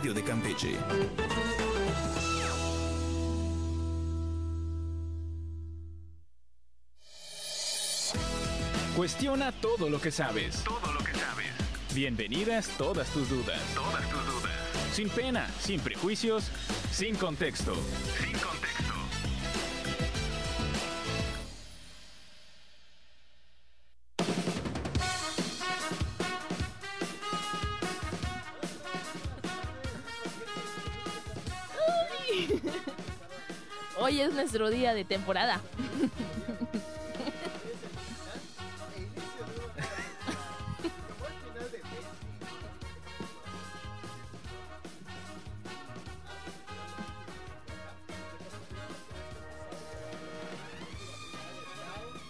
Radio de Campeche. Cuestiona todo lo que sabes. Todo lo que sabes. Bienvenidas todas tus dudas. Todas tus dudas. Sin pena, sin prejuicios, sin contexto. Sin contexto. Nuestro día de temporada.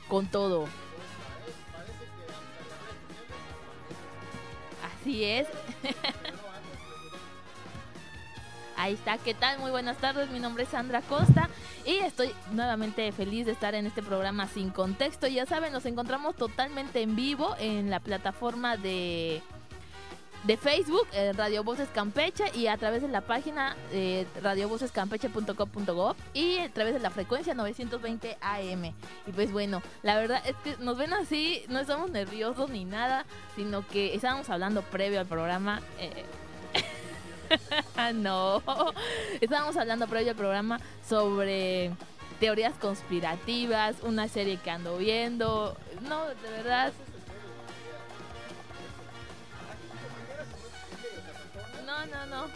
Con todo. Así es. Ahí está, ¿qué tal? Muy buenas tardes, mi nombre es Sandra Costa y estoy nuevamente feliz de estar en este programa sin contexto. Ya saben, nos encontramos totalmente en vivo en la plataforma de, de Facebook, eh, Radio Voces Campeche y a través de la página eh, radiovocescampeche.com.gov y a través de la frecuencia 920 AM. Y pues bueno, la verdad es que nos ven así, no estamos nerviosos ni nada, sino que estábamos hablando previo al programa. Eh, no. Estábamos hablando previo al programa sobre teorías conspirativas, una serie que ando viendo. No, de verdad. No, no, no.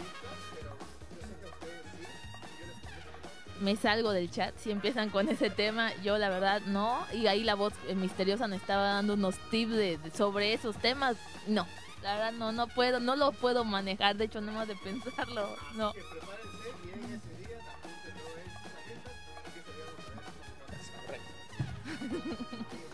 Me salgo del chat si empiezan con ese tema. Yo la verdad no. Y ahí la voz misteriosa me estaba dando unos tips de- sobre esos temas. No. La verdad no, no puedo, no lo puedo manejar, de hecho no más de pensarlo, no.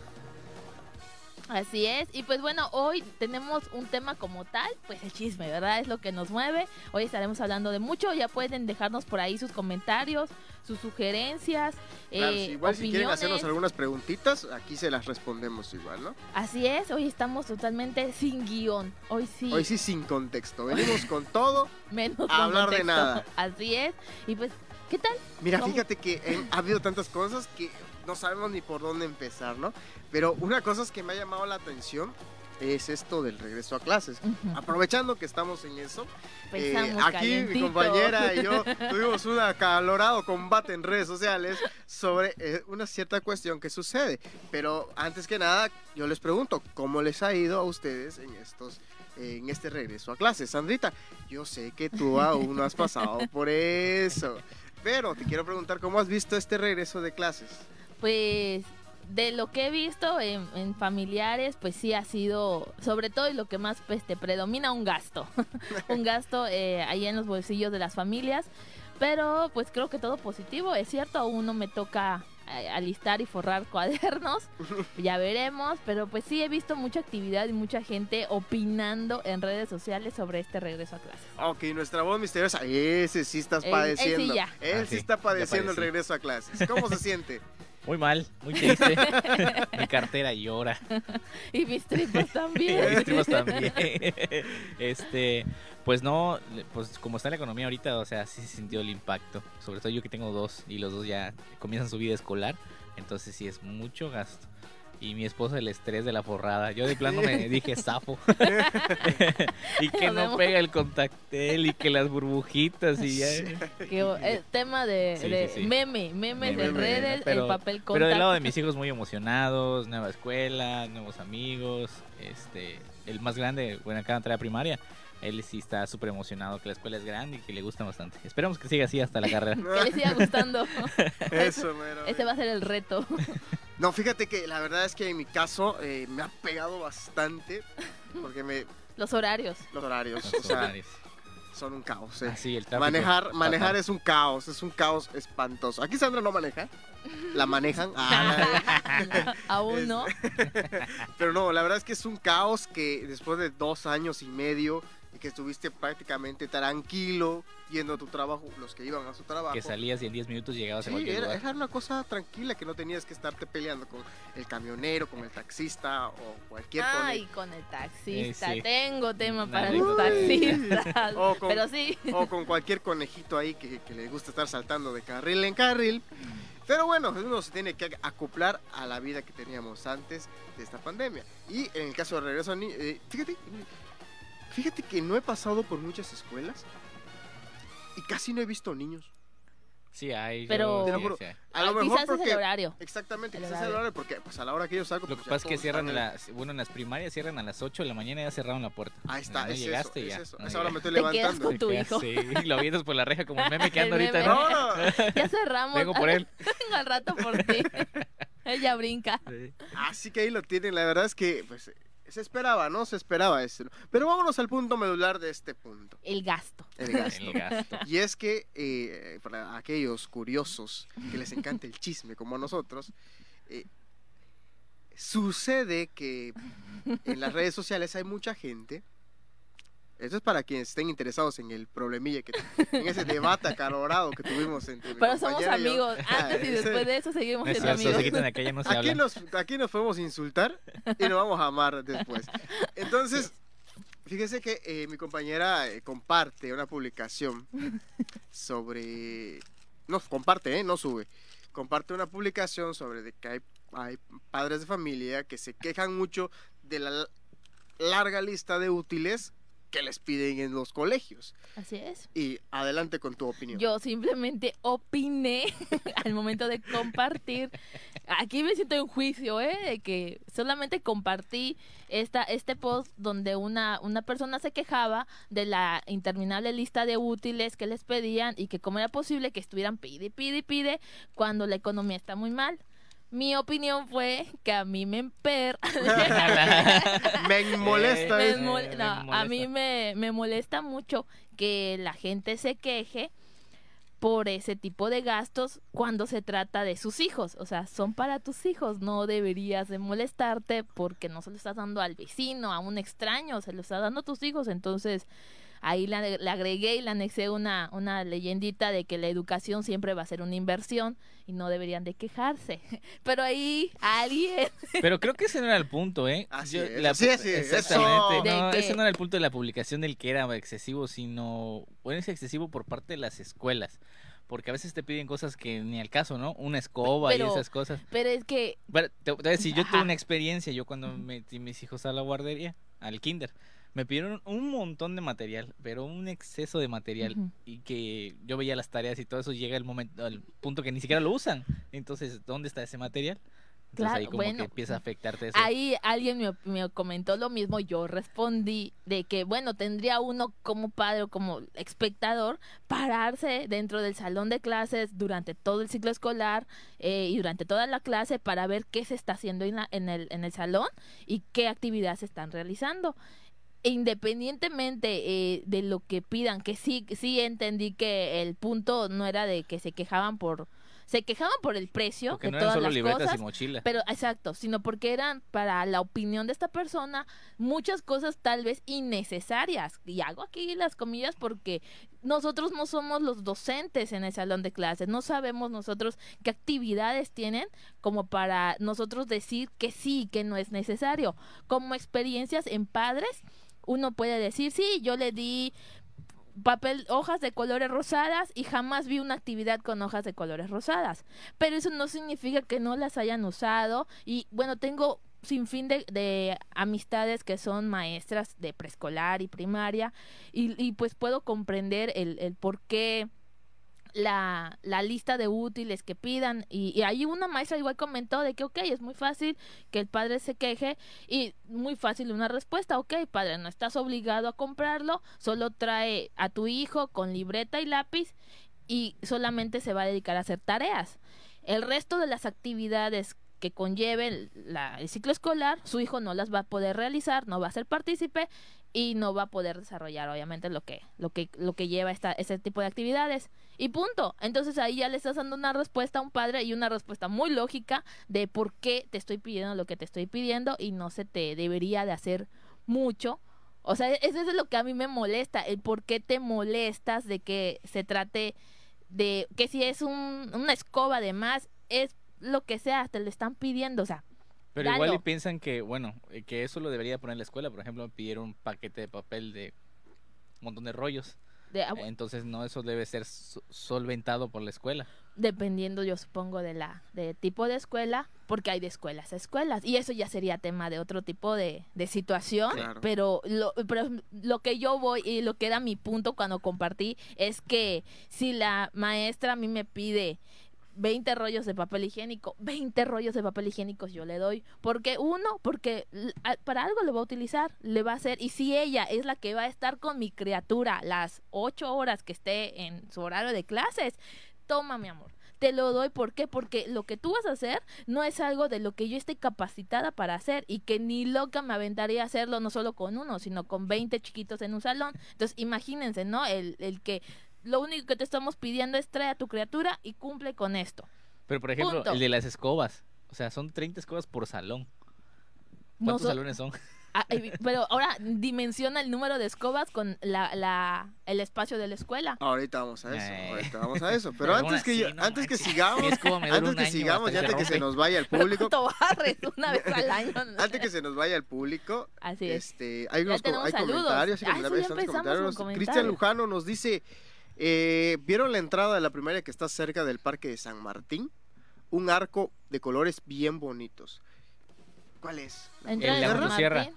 Así es, y pues bueno, hoy tenemos un tema como tal, pues el chisme, ¿verdad? Es lo que nos mueve. Hoy estaremos hablando de mucho, ya pueden dejarnos por ahí sus comentarios, sus sugerencias, Claro, eh, sí, igual si quieren hacernos opiniones. algunas preguntitas, aquí se las respondemos igual, ¿no? Así es, hoy estamos totalmente sin guion. Hoy sí, Hoy sí sin contexto. Venimos con todo. menos a hablar de nada. Así es, y pues, ¿qué tal? Mira, ¿Cómo? fíjate que eh, ha habido tantas cosas que no sabemos ni por dónde empezar, ¿no? Pero una cosa es que me ha llamado la atención es esto del regreso a clases. Aprovechando que estamos en eso, eh, aquí mi compañera y yo tuvimos un acalorado combate en redes sociales sobre eh, una cierta cuestión que sucede. Pero antes que nada, yo les pregunto, ¿cómo les ha ido a ustedes en estos en este regreso a clases? Sandrita, yo sé que tú aún no has pasado por eso, pero te quiero preguntar, ¿cómo has visto este regreso de clases? Pues de lo que he visto en, en familiares, pues sí ha sido, sobre todo y lo que más pues, te predomina, un gasto. un gasto eh, ahí en los bolsillos de las familias. Pero pues creo que todo positivo, es cierto, aún no me toca eh, alistar y forrar cuadernos, ya veremos, pero pues sí he visto mucha actividad y mucha gente opinando en redes sociales sobre este regreso a clases. Ok, nuestra voz misteriosa, ese sí estás Él- él sí padeciendo. ya. Él Ah, sí sí, está padeciendo el regreso a clases. ¿Cómo se siente? Muy mal, muy triste. Mi cartera llora. Y mis tripas Mis también. tripas también. Este, pues no, pues como está la economía ahorita, o sea, sí se sintió el impacto. Sobre todo yo que tengo dos y los dos ya comienzan su vida escolar, entonces sí es mucho gasto. Y mi esposo el estrés de la forrada. Yo de plano me dije zafo. y que no pega el contactel y que las burbujitas y ya. Que, el tema de, Sí, de sí, sí. meme, memes Meme, en redes, pero- el papel Pero del lado de mis hijos muy emocionados, nueva escuela, nuevos amigos, este, el más grande, bueno, acaba de entrar a primaria, él sí está súper emocionado que la escuela es grande y que le gusta bastante. Esperemos que siga así hasta la carrera. Que le siga gustando. Eso, mero. Ese va a ser el reto. No, fíjate que la verdad es que en mi caso eh, me ha pegado bastante porque me Los horarios. los horarios, Los o sea, horarios. son un caos. eh. Ah, sí, el tráfico. Manejar, manejar fatal. es un caos, es un caos espantoso. Aquí Sandra no maneja, la manejan. Ah, Aún no. pero no, la verdad es que es un caos que después de dos años y medio que estuviste prácticamente tranquilo yendo a tu trabajo, los que iban a su trabajo. Que salías y en 10 minutos llegabas a Sí, cualquier era, lugar. era una cosa tranquila que no tenías que estarte peleando con el camionero, con el taxista o cualquier con Ay, el- con el taxista. Eh, sí. Tengo tema Una para los anécdota. taxistas. O con- Pero sí. o con cualquier conejito ahí que, que le gusta estar saltando de carril en carril. Pero bueno, uno se tiene que acoplar a la vida que teníamos antes de esta pandemia. Y en el caso de regreso a ni- eh, fíjate, fíjate que no he pasado por muchas escuelas y casi no he visto niños. Sí, hay. Pero- yo- Te lo sí, juro. sí. A lo Ay, mejor quizás es porque el horario. exactamente, el quizás horario. el horario porque pues a la hora que yo salgo Lo pues, que pasa es que cierran las, bueno, en las primarias cierran a las 8 de la mañana y ya cerraron la puerta. Ahí está, no es llegaste eso, ya. es eso. no A esa hora me estoy levantando. con tu hijo. Sí, lo vienes por la reja como meme que anda El ahorita. ¿no? No, no. Ya cerramos. Vengo por él. Vengo al rato por ti. Ella brinca. Sí. Así que ahí lo tienen. La verdad es que pues, se esperaba, ¿no? Se esperaba eso. Pero vámonos al punto medular de este punto. El gasto. El gasto. El gasto. Y es que eh, para aquellos curiosos que les encanta el chisme como a nosotros, eh, sucede que en las redes sociales hay mucha gente. Esto es para quienes estén interesados en el problemilla que en ese debate acalorado que tuvimos entre mi Pero somos compañera y amigos. Antes y después de eso seguimos No es siendo amigos. aquella no se Aquí nos, aquí nos podemos insultar y nos vamos a amar después. Entonces, fíjese que eh, mi compañera eh, comparte una publicación sobre... No, comparte, ¿eh? No sube. Comparte una publicación sobre de que hay, hay padres de familia que se quejan mucho de la larga lista de útiles que les piden en los colegios. Así es. Y adelante con tu opinión. Yo simplemente opiné al momento de compartir. Aquí me siento en juicio, ¿eh? De que solamente compartí esta, este post donde una, una persona se quejaba de la interminable lista de útiles que les pedían y que cómo era posible que estuvieran pide, pide pide cuando la economía está muy mal. Mi opinión fue que a mí me emper... Me molesta Me eso. mol- me no, a mí me, me molesta mucho que la gente se queje por ese tipo de gastos cuando se trata de sus hijos. O sea, son para tus hijos. No deberías de molestarte porque no se lo estás dando al vecino, a un extraño, se lo estás dando a tus hijos. Entonces, ahí le, le agregué y le anexé una, una leyendita de que la educación siempre va a ser una inversión y no deberían de quejarse. Pero ahí alguien Pero creo que ese no era el punto, ¿eh? Así Yo- es, la- es, sí, Exactamente. eso. No, que- ese no era el punto de la publicación del que era excesivo, sino. Bueno, es excesivo por parte de las escuelas. Porque a veces te piden cosas que ni al caso, ¿no? Una escoba y esas cosas. pero es que Bueno, te, te voy a decir, yo tuve Ajá. una experiencia. Yo cuando metí mis hijos a la guardería, al kinder, me pidieron un montón de material, pero un exceso de material. Y que yo veía las tareas y todo eso llega el momento, al punto que ni siquiera lo usan. Entonces, ¿dónde está ese material? Entonces Claro, ahí como bueno. que empieza a afectarte eso. Ahí alguien me, me comentó lo mismo, yo respondí de que, bueno, tendría uno como padre o como espectador pararse dentro del salón de clases durante todo el ciclo escolar eh, y durante toda la clase para ver qué se está haciendo en, la- en, el, en el salón y qué actividades se están realizando. Independientemente eh, de lo que pidan, que sí, sí entendí que el punto no era de que se quejaban por... Se quejaban por el precio Porque de no todas solo las cosas, y mochila. pero exacto, sino porque eran para la opinión de esta persona muchas cosas tal vez innecesarias. Y hago aquí las comillas porque nosotros no somos los docentes en el salón de clases, no sabemos nosotros qué actividades tienen como para nosotros decir que sí, que no es necesario. Como experiencias en padres, uno puede decir, sí, yo le di papel, hojas de colores rosadas y jamás vi una actividad con hojas de colores rosadas. Pero eso no significa que no las hayan usado. Y bueno, tengo sin fin de, de amistades que son maestras de preescolar y primaria y, y pues puedo comprender el, el por qué la, la lista de útiles que pidan y, ahí una maestra igual comentó de que ok, es muy fácil que el padre se queje y muy fácil una respuesta, ok padre, no estás obligado a comprarlo, solo trae a tu hijo con libreta y lápiz y solamente se va a dedicar a hacer tareas. El resto de las actividades que conlleven la- el ciclo escolar, su hijo no las va a poder realizar, no va a ser partícipe y no va a poder desarrollar obviamente lo que lo que lo que lleva esta ese tipo de actividades. Y punto. Entonces ahí ya le estás dando una respuesta a un padre y una respuesta muy lógica de por qué te estoy pidiendo lo que te estoy pidiendo y no se te debería de hacer mucho. O sea, eso es lo que a mí me molesta, el por qué te molestas de que se trate de que si es un, una escoba de más, es lo que sea, te lo están pidiendo, o sea, Pero igual y piensan que, bueno, eh, que eso lo debería poner la escuela. Por ejemplo, me pidieron un paquete de papel de un montón de rollos. de, ah, Entonces, no, eso debe ser so- solventado por la escuela. dependiendo yo supongo de la de tipo de escuela, porque hay de escuelas a escuelas y eso ya sería tema de otro tipo de, de situación, Claro. pero lo, pero lo que yo voy y lo que era mi punto cuando compartí es que si la maestra a mí me pide 20 rollos de papel higiénico, 20 rollos de papel higiénico yo le doy. Porque uno, porque para algo le va a utilizar, le va a hacer. Y si ella es la que va a estar con mi criatura las 8 horas que esté en su horario de clases, toma mi amor. Te lo doy, ¿por qué? Porque lo que tú vas a hacer no es algo de lo que yo esté capacitada para hacer y que ni loca me aventaría a hacerlo no solo con uno, sino con 20 chiquitos en un salón. Entonces, imagínense, ¿no? El, el que lo único que te estamos pidiendo es trae a tu criatura y cumple con esto. Pero, por ejemplo, Punto. el de las escobas. O sea, son 30 escobas por salón. No ¿Cuántos so- salones son? Ah, eh, pero ahora dimensiona el número de escobas con la, la, el espacio de la escuela. Ahorita vamos a eso, Eh. ahorita vamos a eso. Pero antes que, yo- no antes que sigamos, antes que sigamos, ya que antes que se nos vaya el Pero público, ¿cuánto barres una vez al año? antes que se nos vaya el público, Así es. este, hay unos co- hay saludos. comentarios, hay Ah, comentarios. Cristian. Lujano nos dice, eh, ¿vieron la entrada de la primaria que está cerca del parque de San Martín? Un arco de colores bien bonitos. ¿Cuál es? La de Motosierra. Martín,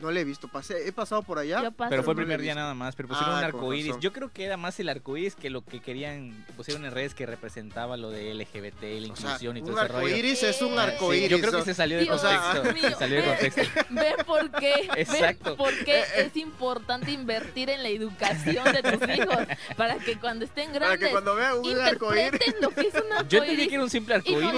No le he visto, pasé, he pasado por allá. Pero fue el primer día nada más, pero pusieron Ah, un con arco iris. razón. Yo creo que era más el arco iris que lo que querían, pusieron en redes que representaba lo de LGBT, la O sea, inclusión y todo un ese rollo. arco iris es un Eh, arco Sí, iris. yo creo que se salió de Dios contexto. mío, se salió de ve- contexto. Ve por qué, ve Exacto. por qué es importante invertir en la educación de tus hijos para que cuando estén Para grandes que cuando vea un arco iris. interpreten lo que es un arco Yo entendí que era un simple arco y no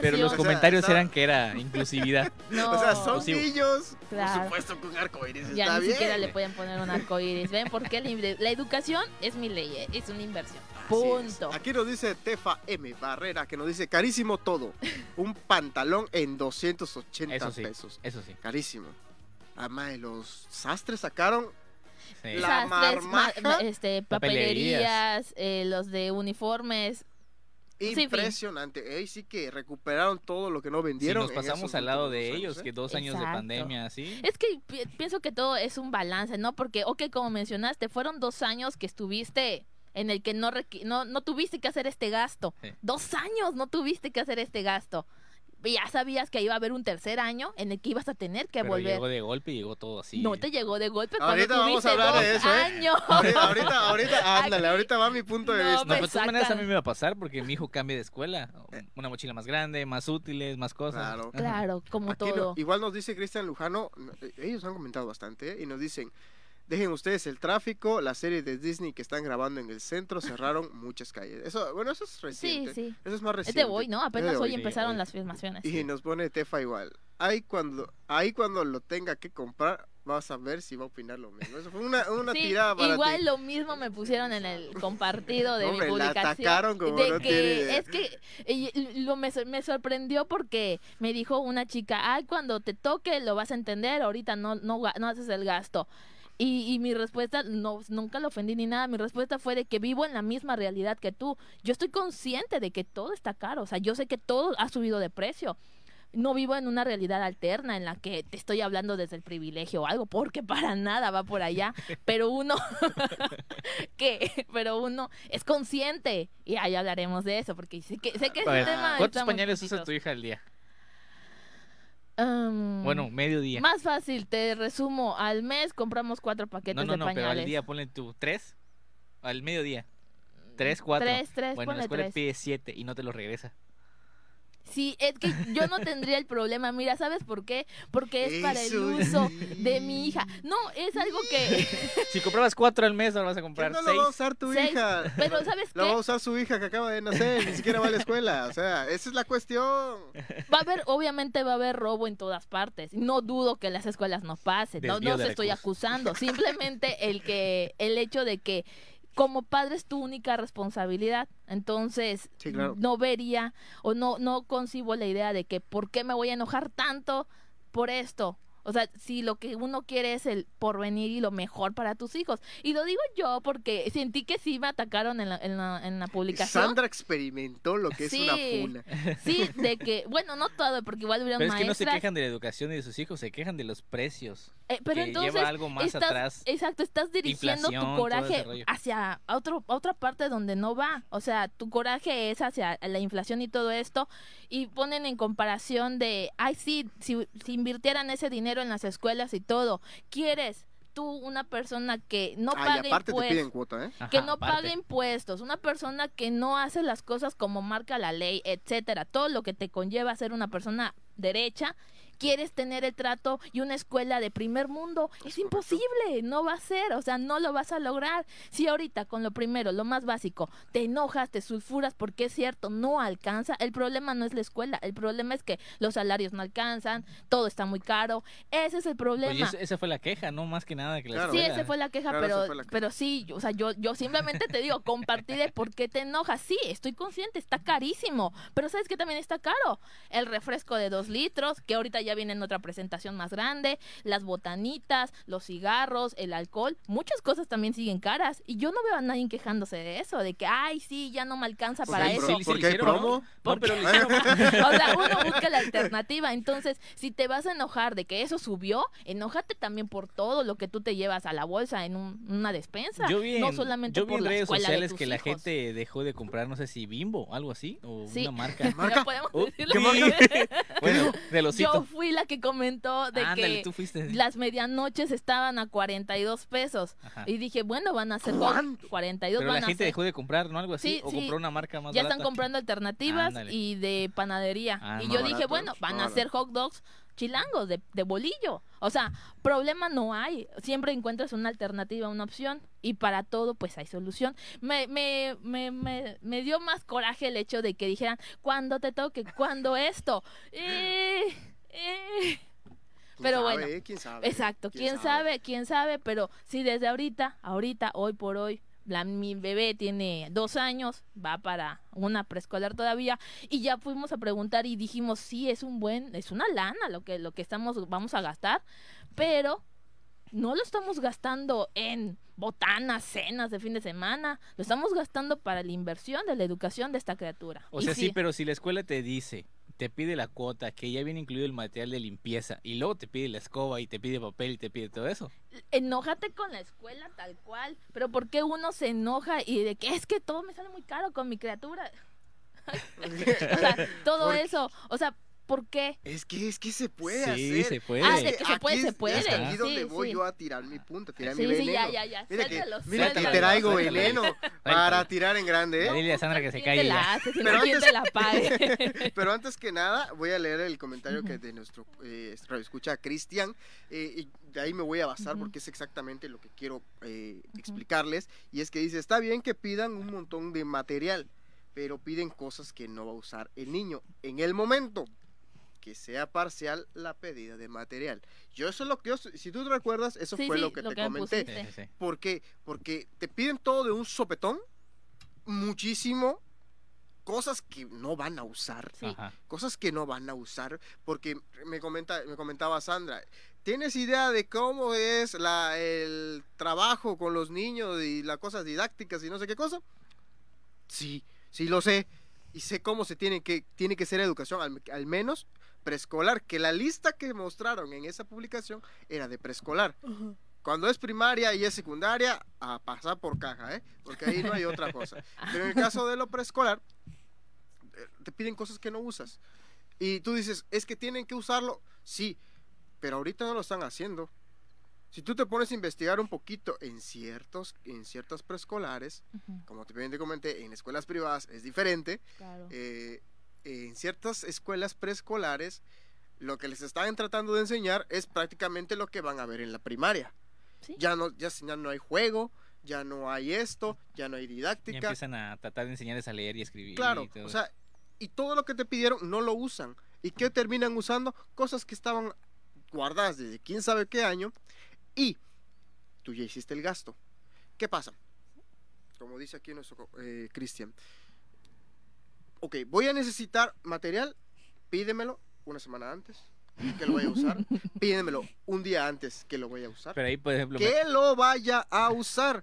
pero los O sea, comentarios está- eran que era inclusividad. No, O sea, son niños. Claro. Por supuesto que un arco iris ya está ni bien. siquiera le pueden poner un arco iris. ¿Ven? Porque la, la educación es mi ley, eh, es una inversión. Punto. Aquí nos dice Tefa M. Barrera, que nos dice carísimo todo. Un pantalón en 280 Eso sí, pesos. eso sí. Carísimo. Además, los sastres sacaron sí. La Sastres, ma- este, Papelerías. papelerías, eh, los de uniformes. Impresionante. Ahí sí que recuperaron todo lo que no Si vendieron. nos pasamos al lado de ellos, que ¿eh? dos años de pandemia, así. Es que pi- pienso que todo es un balance, ¿no? Porque, ok, como mencionaste, fueron dos años que estuviste en el que no, no, no tuviste que hacer este gasto. Sí. Dos años no tuviste que hacer este gasto. Ya sabías que iba a haber un tercer año en el que ibas a tener que Pero volver. llegó de golpe y llegó todo así. No te llegó de golpe Ahorita vamos a hablar de eso, ¿eh? años. Ahorita, ahorita, ahorita, ándale, Aquí- ahorita va mi punto de No, vista. No, de todas maneras a mí me va a pasar porque mi hijo cambia de escuela. Una mochila más grande, más útiles, más cosas. Claro. Ajá. Claro, como Aquí no- todo. igual nos dice Cristian Lujano, no, eh, ellos han comentado bastante, ¿eh? y nos dicen, dejen ustedes el tráfico, la serie de Disney que están grabando en el centro cerraron muchas calles. Eso, bueno, eso es Sí, reciente. sí. Eso es más Es reciente. de hoy, ¿no? Apenas de hoy, hoy, sí, empezaron hoy. las filmaciones. Y nos pone Tefa igual. Ahí cuando, ahí cuando lo tenga que comprar, vas a ver si va a opinar lo mismo. Eso fue una, una Sí, tirada para igual ti. lo mismo me pusieron en el compartido de Hombre, mi la publicación. atacaron como de no que tiene idea. es que lo me, sor- me sorprendió porque me dijo una chica, ay, cuando te toque lo vas a entender, ahorita no, no, no haces el gasto. Y, y mi respuesta, no, nunca lo ofendí ni nada, mi respuesta fue de que vivo en la misma realidad que tú. Yo estoy consciente de que todo está caro, o sea, yo sé que todo ha subido de precio. No vivo en una realidad alterna en la que te estoy hablando desde el privilegio o algo, porque para nada va por allá. Pero uno, ¿qué? Pero uno es consciente y ahí hablaremos de eso, porque sé que, sé que ese tema ¿Cuántos pañales usa tu hija al día? Um, Bueno, medio día. Más fácil, te resumo, al mes compramos cuatro paquetes No, no, de no, pañales. pero al día ponle tú tres. Al mediodía. Tres, cuatro. Tres, tres, bueno, en la escuela tres. pide siete y no te lo regresa. Sí, es que yo no tendría el problema. Mira, ¿sabes por qué? Porque es para el uso sí. de mi hija. No, es algo que... Si comprabas cuatro al mes, ahora vas a ¿Qué comprar no lo seis. va a usar tu seis, hija? Pero ¿sabes Lo va a qué? usar su hija que acaba de nacer, ni siquiera va a la escuela. O sea, esa es la cuestión. Va a haber, obviamente va a haber robo en todas partes. No dudo que las escuelas no pase. No, Desvío no se estoy recursos. acusando. Simplemente el que, el hecho de que como padre es tu única responsabilidad. Entonces, Sí, claro. no vería o no, no concibo la idea de que por qué me voy a enojar tanto por esto. O sea, si lo que uno quiere es el porvenir y lo mejor para tus hijos. Y lo digo yo porque sentí que sí me atacaron en la, en la, en la publicación. Sandra experimentó lo que es una Sí. funa. Sí, de que, bueno, no todo, porque igual hubieron Pero es que no se maestras. quejan de la educación y de sus hijos, se quejan de los precios. eh, pero que entonces, lleva algo más estás, atrás. exacto, estás dirigiendo tu coraje hacia otro, a otra parte donde no va. O sea, tu coraje es hacia la inflación y todo esto. Y ponen en comparación de, ay, sí, si, si invirtieran ese dinero en las escuelas y todo, ¿quieres tú una persona que no Ah, te impuestos? piden cuota, ¿eh? que Ajá, no aparte. pague impuestos, una persona que no hace las cosas como marca la ley, etcétera, todo lo que te conlleva ser una persona derecha, quieres tener el trato y una escuela de primer mundo, es imposible, no va a ser, o sea, no lo vas a lograr. Si ahorita con lo primero, lo más básico, te enojas, te sulfuras porque es cierto, no alcanza, el problema no es la escuela, el problema es que los salarios no alcanzan, todo está muy caro, ese es el problema. Oye, esa fue la queja, no más que nada que la Claro. Sí, esa fue la queja, Claro, esa pero, fue la queja. pero sí, o sea, yo, yo simplemente te digo, compartí de por qué te enojas. Sí, estoy consciente, está carísimo, pero ¿sabes qué también está caro? El refresco de dos litros, que ahorita ya viene en otra presentación más grande, las botanitas, los cigarros, el alcohol, muchas cosas también siguen caras. Y yo no veo a nadie quejándose de eso, de que, ay, sí, ya no me alcanza Porque para hay eso. porque lo hay hicieron, ¿no? promo. No, pero lo hicieron. O sea, uno busca la alternativa. Entonces, si te vas a enojar de que eso subió, enójate también por todo lo que tú te llevas a la bolsa en un- una despensa. Yo vi en, no solamente yo vi por en la redes sociales que la gente dejó de comprar, no sé si Bimbo, algo así, o Sí. una marca. Ya ¿Marca? podemos Oh. ¿qué marca? bueno, de los Yo fui la que comentó de Ándale, que tú fuiste. las medianoches estaban a 42 pesos. Ajá. Y dije, bueno, van a ser ¿Cuánto? 42 Pero la a gente ser. dejó de comprar, ¿no? Algo así. Sí, o sí. compró una marca más Ya barata. están comprando alternativas Ándale. y de panadería. Ah, y yo dije, bueno, van a hacer hot dogs chilangos de, de bolillo. O sea, problema no hay. Siempre encuentras una alternativa, una opción. Y para todo, pues hay solución. Me, me, me, me, me dio más coraje el hecho de que dijeran, ¿cuándo te toque? ¿Cuándo esto? Eh. ¿Quién Pero sabe, bueno? ¿Quién sabe? Exacto, quién sabe, quién sabe, pero si desde ahorita, ahorita, hoy por hoy, la, mi bebé tiene dos años, va para una preescolar todavía, y ya fuimos a preguntar y dijimos, sí, es un buen, es una lana lo que, lo que estamos, vamos a gastar, pero no lo estamos gastando en botanas, cenas de fin de semana, lo estamos gastando para la inversión de la educación de esta criatura. O Y sea, sí, pero si la escuela te dice, te pide la cuota, que ya viene incluido el material de limpieza, y luego te pide la escoba y te pide papel y te pide todo eso. enójate con la escuela tal cual, pero ¿por qué uno se enoja y de que es que todo me sale muy caro con mi criatura? o sea, todo eso, o sea, ¿por qué? Es que, es que se puede Sí, hacer. se puede. Ah, de que se puede, se puede. Es aquí Sí, voy sí. yo a tirar mi punta, a tirar mi Sí, veneno. sí, ya, ya, ya, Mira que, suéltalo, mira que suéltalo. te traigo Suéltalo. veneno para tirar en grande, ¿eh? dile a Sandra que se ¿Quién calle te la ya. hace? Si Pero no, ¿quién antes- te la pague? Pero antes que nada, voy a leer el comentario que de nuestro eh, escucha Cristian. eh, y de ahí me voy a basar porque es exactamente lo que quiero eh, explicarles. Y es que dice, está bien que pidan un montón de material, pero piden cosas que no va a usar el niño en el momento. Que sea parcial la pedida de material. Yo eso es lo que yo, si tú te recuerdas, eso Sí, fue sí, lo que lo te que me comenté. Sí. ¿Por qué? Porque te piden todo de un sopetón, muchísimo, cosas que no van a usar cosas que no van a usar porque me comenta me comentaba Sandra tienes idea de cómo es la el trabajo con los niños y las cosas didácticas y no sé qué cosa sí sí lo sé y sé cómo se tiene que tiene que ser educación al, al menos preescolar que la lista que mostraron en esa publicación era de preescolar cuando es primaria y es secundaria, a pasar por caja, ¿eh? Porque ahí no hay otra cosa. Pero en el caso de lo preescolar, eh, te piden cosas que no usas. Y tú dices, es que tienen que usarlo. Sí, pero ahorita no lo están haciendo. Si tú te pones a investigar un poquito en ciertos, en ciertas preescolares, como te comenté, en escuelas privadas es diferente. claro. eh, en ciertas escuelas preescolares, lo que les están tratando de enseñar es prácticamente lo que van a ver en la primaria. Sí. Ya no, ya, ya no hay juego, ya no hay esto, ya no hay Ya didáctica. empiezan a tratar de enseñarles a leer y escribir. Claro, y todo o sea, y todo lo que te pidieron no lo usan. ¿Y qué terminan usando? Cosas que estaban guardadas desde quién sabe qué año y tú ya hiciste el gasto. ¿Qué pasa? Como dice aquí nuestro eh, Cristian. Ok, voy a necesitar material, pídemelo una semana antes, que lo vaya a usar, pídemelo un día antes que lo vaya a usar. Pero ahí, por ejemplo, me- Que lo vaya a usar.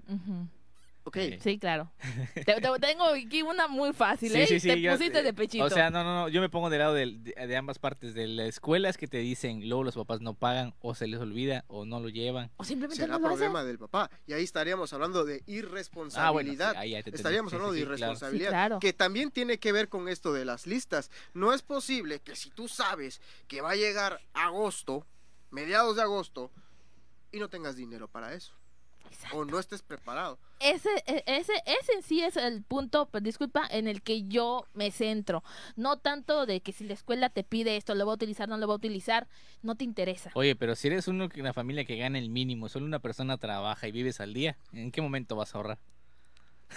Ok. Sí. Claro. Te- te- tengo aquí una muy fácil, Sí, ¿eh? sí, sí, te yo- pusiste de pechito. O sea, no, no, no, yo me pongo del lado del- de, de ambas partes. De las escuelas que te dicen, luego los papás no pagan, o se les olvida, o no lo llevan. o simplemente Será no lo hacen. problema del papá. Y ahí estaríamos hablando de Ah, bueno, sí, irresponsabilidad. ahí ya te entendí. Estaríamos Sí, hablando sí, de sí, claro. irresponsabilidad, Sí, claro. que también tiene que ver con esto de las listas. No es posible que si tú sabes que va a llegar agosto, mediados de agosto, y no tengas dinero para eso, Exacto. o no estés preparado. Ese, e- ese, ese en sí es el punto, pues, disculpa, en el que yo me centro. No tanto de que si la escuela te pide esto, lo va a utilizar, no lo va a utilizar, no te interesa. Oye, pero si eres uno que una familia que gana el mínimo, solo una persona trabaja y vives al día, ¿en qué momento vas a ahorrar?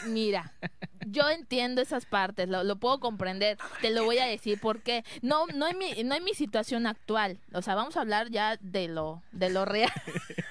Mira, yo entiendo esas partes, lo, lo puedo comprender, te lo voy a decir porque no, no en mi, no en mi situación actual, o sea, vamos a hablar ya de lo, de lo real,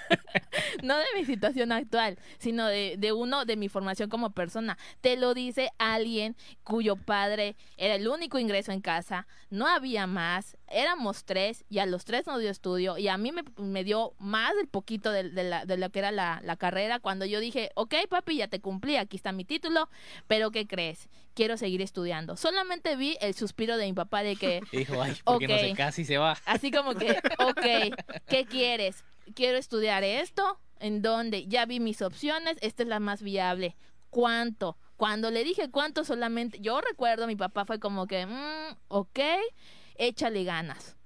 no de mi situación actual, sino de, de uno de mi formación como persona. Te lo dice alguien cuyo padre era el único ingreso en casa, no había más, éramos tres y a los tres nos dio estudio y a mí me, me dio más del poquito de, de la- de lo que era la, la carrera cuando yo dije, ok papi, ya te cumplí, aquí está mi título, pero ¿qué crees? Quiero seguir estudiando. Solamente vi el suspiro de mi papá de que, dijo, ay, porque no se y se va. así como que, ok, ¿qué quieres? Quiero estudiar esto, ¿en dónde? Ya vi mis opciones, esta es la más viable. ¿Cuánto? Cuando le dije cuánto solamente, yo recuerdo, mi papá fue como que, mm, ok, échale ganas.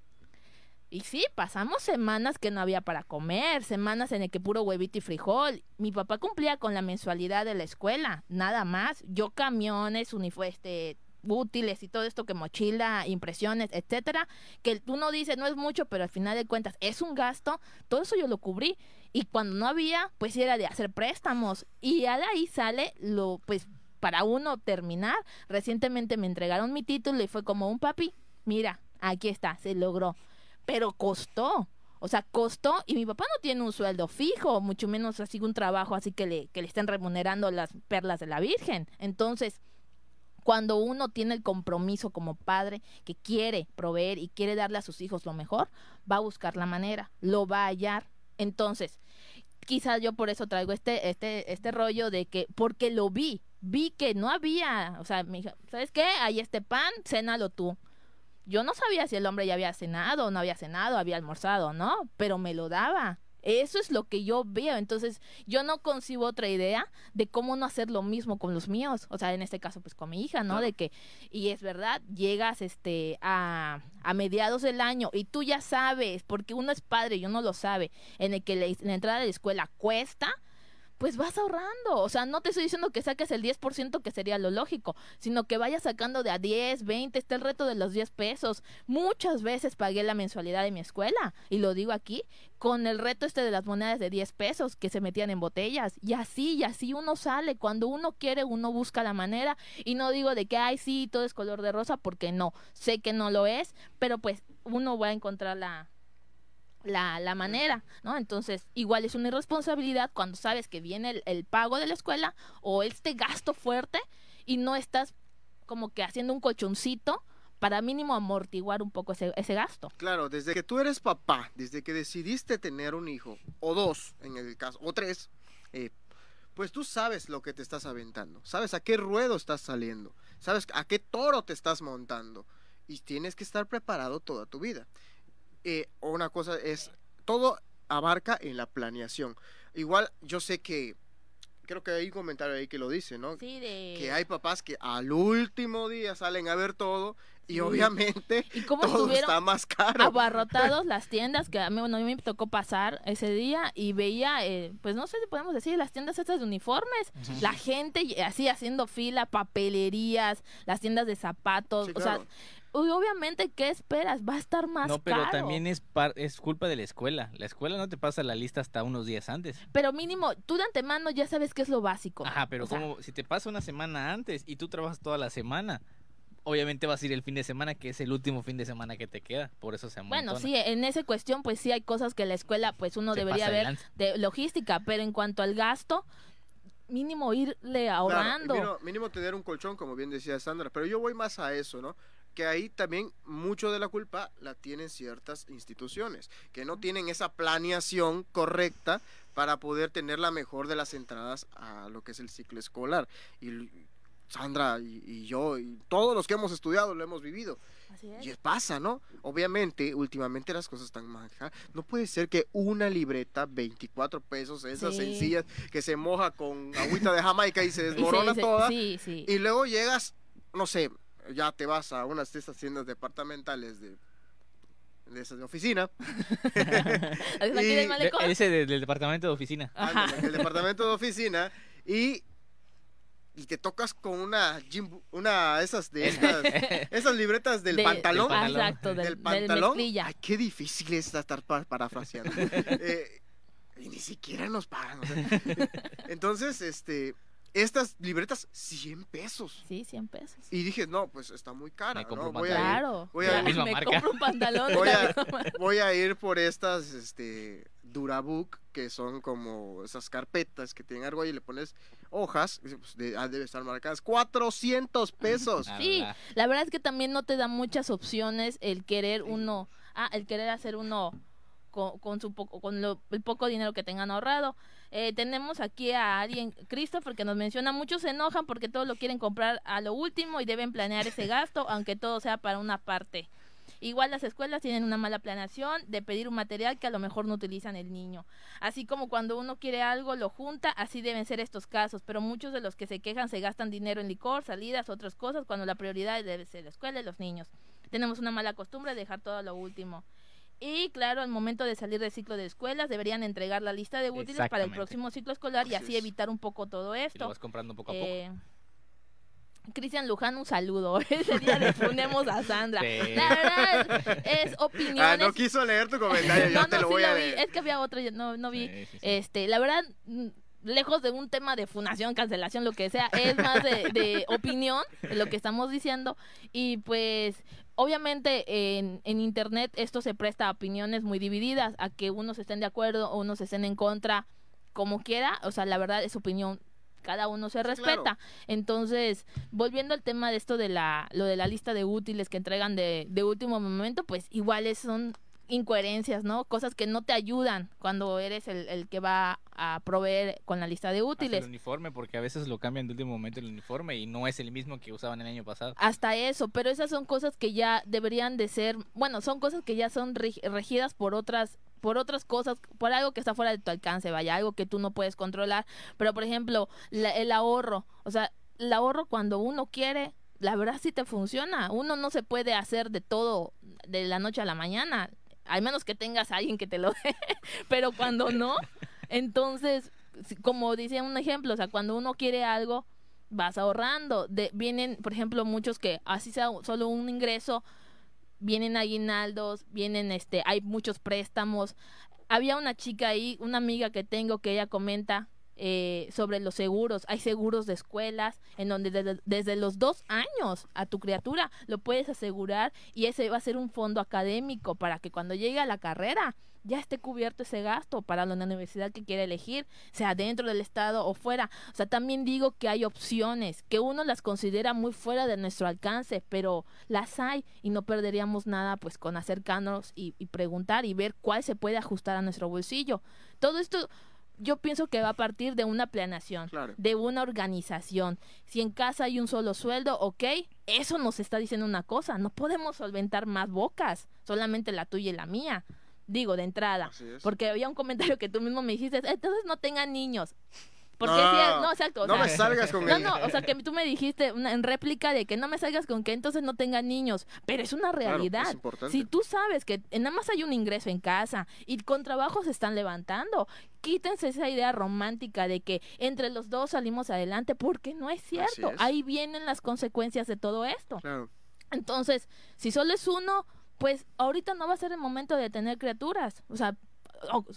Y sí, pasamos semanas que no había para comer, semanas en el que puro huevito y frijol. Mi papá cumplía con la mensualidad de la escuela, nada más. Yo camiones, uniformes, este, útiles y todo esto que mochila, impresiones, etcétera, que uno dice no es mucho, pero al final de cuentas es un gasto, todo eso yo lo cubrí. Y cuando no había, pues era de hacer préstamos. Y de ahí sale lo, pues, para uno terminar. Recientemente me entregaron mi título y fue como un papi, mira, aquí está, se logró. Pero costó. O sea, costó y mi papá no tiene un sueldo fijo, mucho menos así un trabajo así que le, que le estén remunerando las perlas de la Virgen. Entonces, cuando uno tiene el compromiso como padre que quiere proveer y quiere darle a sus hijos lo mejor, va a buscar la manera, lo va a hallar. Entonces, quizás yo por eso traigo este, este, este rollo de que, porque lo vi, vi que no había, o sea, me dijo, ¿sabes qué? Hay este pan, cénalo tú. Yo no sabía si el hombre ya había cenado o no había cenado, había almorzado, ¿no? Pero me lo daba. Eso es lo que yo veo. Entonces, yo no concibo otra idea de cómo no hacer lo mismo con los míos. O sea, en este caso, pues con mi hija, ¿no? Claro. De que, y es verdad, llegas este a, a mediados del año y tú ya sabes, porque uno es padre y uno lo sabe, en el que la, la entrada de la escuela cuesta, pues vas ahorrando. O sea, no te estoy diciendo que saques el 10% que sería lo lógico, sino que vayas sacando de a 10, 20, está el reto de los 10 pesos. Muchas veces pagué la mensualidad de mi escuela, y lo digo aquí, con el reto este de las monedas de 10 pesos que se metían en botellas. Y así, y así uno sale. Cuando uno quiere, uno busca la manera. Y no digo de que, ay, sí, todo es color de rosa, porque no. Sé que no lo es, pero pues uno va a encontrar la, la, la manera, ¿no? Entonces, igual es una irresponsabilidad cuando sabes que viene el, pago de la escuela o este gasto fuerte y no estás como que haciendo un colchoncito para mínimo amortiguar un poco ese, ese gasto. Claro, desde que tú eres papá, desde que decidiste tener un hijo, o dos en el caso, o tres, eh, pues tú sabes lo que te estás aventando, sabes a qué ruedo estás saliendo, sabes a qué toro te estás montando y tienes que estar preparado toda tu vida. Eh, una cosa es, todo abarca en la planeación. Igual yo sé que, creo que hay un comentario ahí que lo dice, ¿no? Sí, de... Que hay papás que al último día salen a ver todo y Sí. obviamente ¿Y cómo todo estuvieron está más caro. abarrotados las tiendas? Que a mí, bueno, a mí me tocó pasar ese día y veía, eh, pues no sé si podemos decir, las tiendas estas de uniformes. La gente así haciendo fila, papelerías, las tiendas de zapatos. Sí, O sea, obviamente, ¿qué esperas? Va a estar más No, pero caro. también es, par- es culpa de la escuela. La escuela no te pasa la lista hasta unos días antes. Pero mínimo, tú de antemano ya sabes qué es lo básico. Ajá, pero O sea, como si te pasa una semana antes y tú trabajas toda la semana, obviamente vas a ir el fin de semana, que es el último fin de semana que te queda. Por eso se amontona. Bueno, sí, en esa cuestión, pues sí hay cosas que la escuela, pues uno Se debería ver de logística, pero en cuanto al gasto, mínimo irle Claro, ahorrando. mínimo, mínimo tener un colchón, como bien decía Sandra, pero yo voy más a eso, ¿no? Que ahí también mucho de la culpa la tienen ciertas instituciones, que no tienen esa planeación correcta para poder tener la mejor de las entradas a lo que es el ciclo escolar. Y Sandra y, y yo y todos los que hemos estudiado lo hemos vivido. Así es. Y pasa, ¿no? Obviamente, últimamente las cosas están manejadas. No puede ser que una libreta, 24 pesos, esas Sí. sencillas, que se moja con agüita de Jamaica y se Y desmorona toda. Sí, sí. Y luego llegas, no sé, ya te vas a unas de estas tiendas departamentales de, de esas de oficina. ¿Aquí y- del De- ese de- del departamento de oficina. Ajá. ándale, el departamento de oficina. Y, y te tocas con una, Jimbo- una esas de estas, esas libretas del De- pantalón. Del pantalón. Exacto, del, del del pantalón. mezclilla. Ay, qué difícil es estar pa- parafraseando. Eh, y ni siquiera nos pagan. o sea. Entonces, este, estas libretas, 100 pesos. Sí, 100 pesos. Y dije, no, pues está muy cara. Me compro ¿no? un Voy, a ir, Claro. voy a- misma me marca. compro un pantalón. Voy a- voy ir por estas este, Durabook, que son como esas carpetas que tienen argolla y le pones hojas. pues, de- ah, debe estar marcadas. 400 pesos. Sí, la- la verdad es que también no te da muchas opciones el querer uno, ah, el querer hacer uno con, con su poco, con lo- el poco dinero que tengan ahorrado. Eh, tenemos aquí a alguien, Christopher, que nos menciona, muchos se enojan porque todo lo quieren comprar a lo último y deben planear ese gasto, aunque todo sea para una parte. Igual las escuelas tienen una mala planeación de pedir un material que a lo mejor no utilizan el niño. Así como cuando uno quiere algo, lo junta, así deben ser estos casos. Pero muchos de los que se quejan se gastan dinero en licor, salidas, otras cosas, cuando la prioridad debe ser la escuela y los niños. Tenemos una mala costumbre de dejar todo a lo último. Y claro, al momento de salir del ciclo de escuelas, deberían entregar la lista de útiles para el próximo ciclo escolar y Así así es. evitar un poco todo y lo esto. vas comprando poco a poco. Eh, Cristian Luján, un saludo. Ese día le ponemos a Sandra. Sí. La verdad es opiniones. Ah, no quiso leer tu comentario, yo No, te no, lo sí voy a vi. leer. Es que había otro, no, no vi. Sí, sí, sí. Este, la verdad, mm, lejos de un tema de funación, cancelación, lo que sea, es más de, de opinión de lo que estamos diciendo. Y pues, obviamente en, en internet esto se presta a opiniones muy divididas, a que unos estén de acuerdo o unos estén en contra, como quiera. O sea, la verdad es opinión. Cada uno se respeta. claro. Entonces, volviendo al tema de esto de la, lo de la lista de útiles que entregan de, de último momento, pues iguales son incoherencias, ¿no? Cosas que no te ayudan cuando eres el, el que va a proveer con la lista de Hasta útiles. el uniforme, porque a veces lo cambian de último momento el uniforme y no es el mismo que usaban el año pasado. Hasta eso, pero esas son cosas que ya deberían de ser, bueno, son cosas que ya son reg- regidas por otras por otras cosas, por algo que está fuera de tu alcance, vaya, algo que tú no puedes controlar, pero por ejemplo, la- el ahorro, o sea, el ahorro cuando uno quiere, la verdad sí te funciona, uno no se puede hacer de todo de la noche a la mañana, al menos que tengas a alguien que te lo dé, pero cuando no, entonces, como dice un ejemplo, o sea, cuando uno quiere algo, vas ahorrando. De, vienen, por ejemplo, muchos que así sea solo un ingreso, vienen aguinaldos, vienen, este, hay muchos préstamos. Había una chica ahí, una amiga que tengo que ella comenta eh, sobre los seguros. Hay seguros de escuelas en donde desde, desde los dos años a tu criatura lo puedes asegurar y ese va a ser un fondo académico para que cuando llegue a la carrera ya esté cubierto ese gasto para la universidad que quiere elegir, sea dentro del estado o fuera. O sea, también digo que hay opciones, que uno las considera muy fuera de nuestro alcance, pero las hay y no perderíamos nada pues con acercarnos y, y preguntar y ver cuál se puede ajustar a nuestro bolsillo. Todo esto yo pienso que va a partir de una planeación, Claro. de una organización. Si en casa hay un solo sueldo, ok, eso nos está diciendo una cosa, no podemos solventar más bocas, solamente la tuya y la mía. Digo, de entrada. Porque había un comentario que tú mismo me dijiste, entonces no tengan niños. Porque No, exacto. no sea, me salgas con no, o sea, que tú me dijiste una- en réplica de que no me salgas con que entonces no tengan niños, pero es una Claro, es realidad. importante. si tú sabes que nada más hay un ingreso en casa y con trabajo se están levantando, quítense esa idea romántica de que entre los dos salimos adelante, porque no es cierto. es. Ahí vienen las consecuencias de todo esto. Claro. Entonces, si solo es uno, pues ahorita no va a ser el momento de tener criaturas. O sea,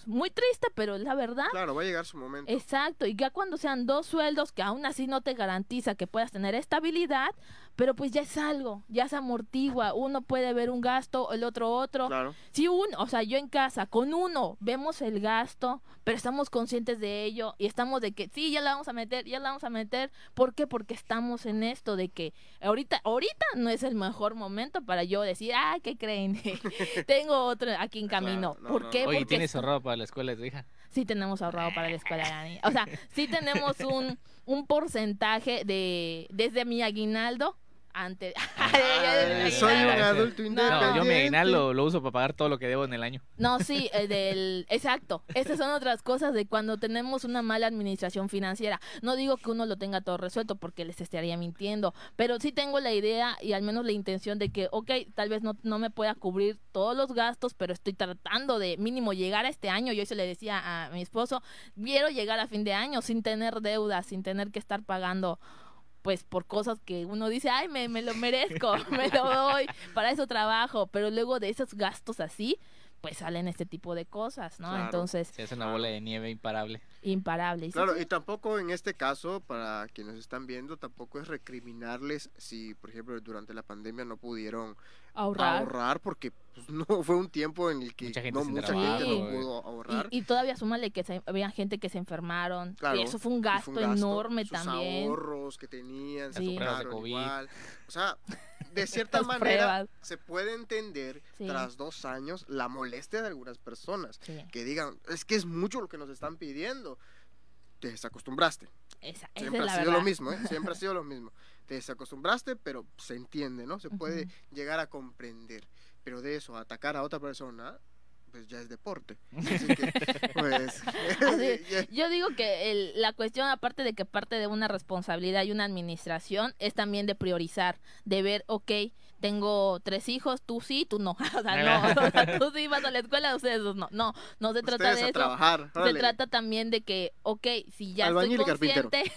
muy triste, pero es la verdad. Claro, va a llegar su momento. Exacto, y ya cuando sean dos sueldos que aún así no te garantiza que puedas tener estabilidad, pero pues ya es algo, ya se amortigua, uno puede ver un gasto, el otro otro. Claro. Si uno, o sea, yo en casa, con uno, vemos el gasto, pero estamos conscientes de ello y estamos de que sí, ya la vamos a meter, ya la vamos a meter. ¿Por qué? Porque estamos en esto de que ahorita, ahorita no es el mejor momento para yo decir, ah, ¿qué creen? Tengo otro aquí en camino. Claro, no, ¿Por no, qué? no. Oye, Porque ¿tienes ahorrado para la escuela de tu hija? sí tenemos ahorrado para la escuela de la niña. O sea, sí tenemos un, un porcentaje de desde mi aguinaldo ante Ay, soy un adulto No, independiente. yo mi aguinaldo lo uso para pagar todo lo que debo en el año. No, sí, el del exacto. Estas son otras cosas de cuando tenemos una mala administración financiera. No digo que uno lo tenga todo resuelto porque les estaría mintiendo, pero sí tengo la idea y al menos la intención de que, ok, tal vez no, no me pueda cubrir todos los gastos, pero estoy tratando de mínimo llegar a este año. Yo eso le decía a mi esposo, quiero llegar a fin de año sin tener deudas, sin tener que estar pagando pues por cosas que uno dice, ay, me, me lo merezco, me lo doy, para eso trabajo, pero luego de esos gastos así, pues salen este tipo de cosas, ¿no? Claro. Entonces, Se hace una bola de nieve imparable. imparable. Sí, Claro, y tampoco en este caso, para quienes están viendo, tampoco es recriminarles si, por ejemplo, durante la pandemia no pudieron ahorrar. ahorrar, porque pues, no fue un tiempo en el que Mucha gente no mucha trabajo, gente no pudo ahorrar. Y, y todavía súmale que se- había gente que se enfermaron. Claro, y eso fue un gasto, fue un gasto, enorme sus también. ahorros que tenían, se Sí. pruebas de COVID. igual. O sea, de cierta manera pruebas. se puede entender Sí. tras dos años la molestia de algunas personas Sí, que digan, es que es mucho lo que nos están pidiendo. Te desacostumbraste. esa, esa Siempre es ha sido verdad. lo mismo, ¿eh? Siempre ha sido lo mismo. Te desacostumbraste, pero se entiende, ¿no? Se puede llegar a comprender. Pero de eso, atacar a otra persona, pues ya es deporte. Así que, pues... Así, Yo digo que el- la cuestión, aparte de que parte de una responsabilidad y una administración, es también de priorizar, de ver, ok, tengo tres hijos, tú sí, tú no. O sea, no, o sea, tú sí vas a la escuela, ustedes dos no. No, no se trata ustedes de a eso. trabajar. Se trata también de que, ok, si ya Albañil estoy consciente,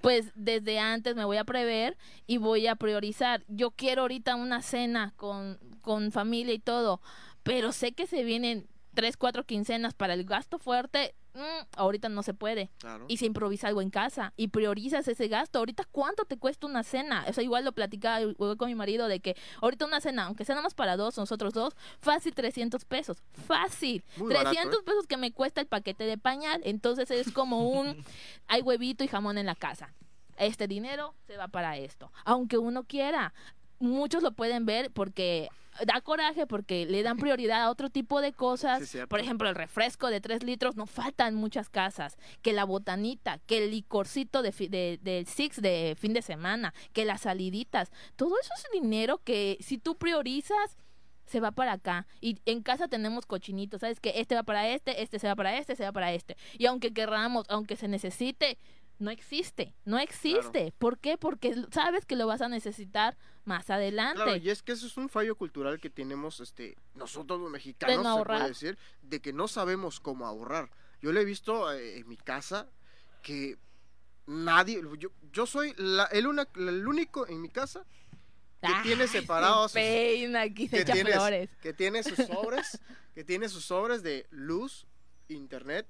pues desde antes me voy a prever y voy a priorizar. Yo quiero ahorita una cena con, con familia y todo, pero sé que se vienen tres, cuatro quincenas para el gasto fuerte. mm, ahorita no se puede. Claro. Y se improvisa algo en casa y priorizas ese gasto. Ahorita, ¿cuánto te cuesta una cena? O sea, igual lo platicaba con mi marido de que ahorita una cena, aunque sea nada más para dos, nosotros dos, fácil 300 pesos. Fácil. Muy barato, 300 ¿eh? pesos que me cuesta el paquete de pañal. Entonces es como un, hay huevito y jamón en la casa. Este dinero se va para esto. Aunque uno quiera. Muchos lo pueden ver porque da coraje, porque le dan prioridad a otro tipo de cosas. Sí. Por ejemplo, el refresco de 3 litros no falta en muchas casas. Que la botanita, que el licorcito de, de, del Six de fin de semana, que las saliditas. Todo eso es dinero que si tú priorizas, se va para acá. Y en casa tenemos cochinitos, ¿sabes? Que este va para este, este se va para este, se va para este. Y aunque querramos, aunque se necesite, no existe, no existe. ¿Por qué? Porque sabes que lo vas a necesitar más adelante. Claro, y es que eso es un fallo cultural que tenemos este nosotros los mexicanos, se ahorrar. puede decir, de que no sabemos cómo ahorrar. Yo lo he visto eh, en mi casa que nadie, yo, yo soy la- el, una- el único en mi casa que tiene separados se peina aquí, se que echa tienes- flores. que tiene sus sobres, que tiene sus sobres de luz, internet,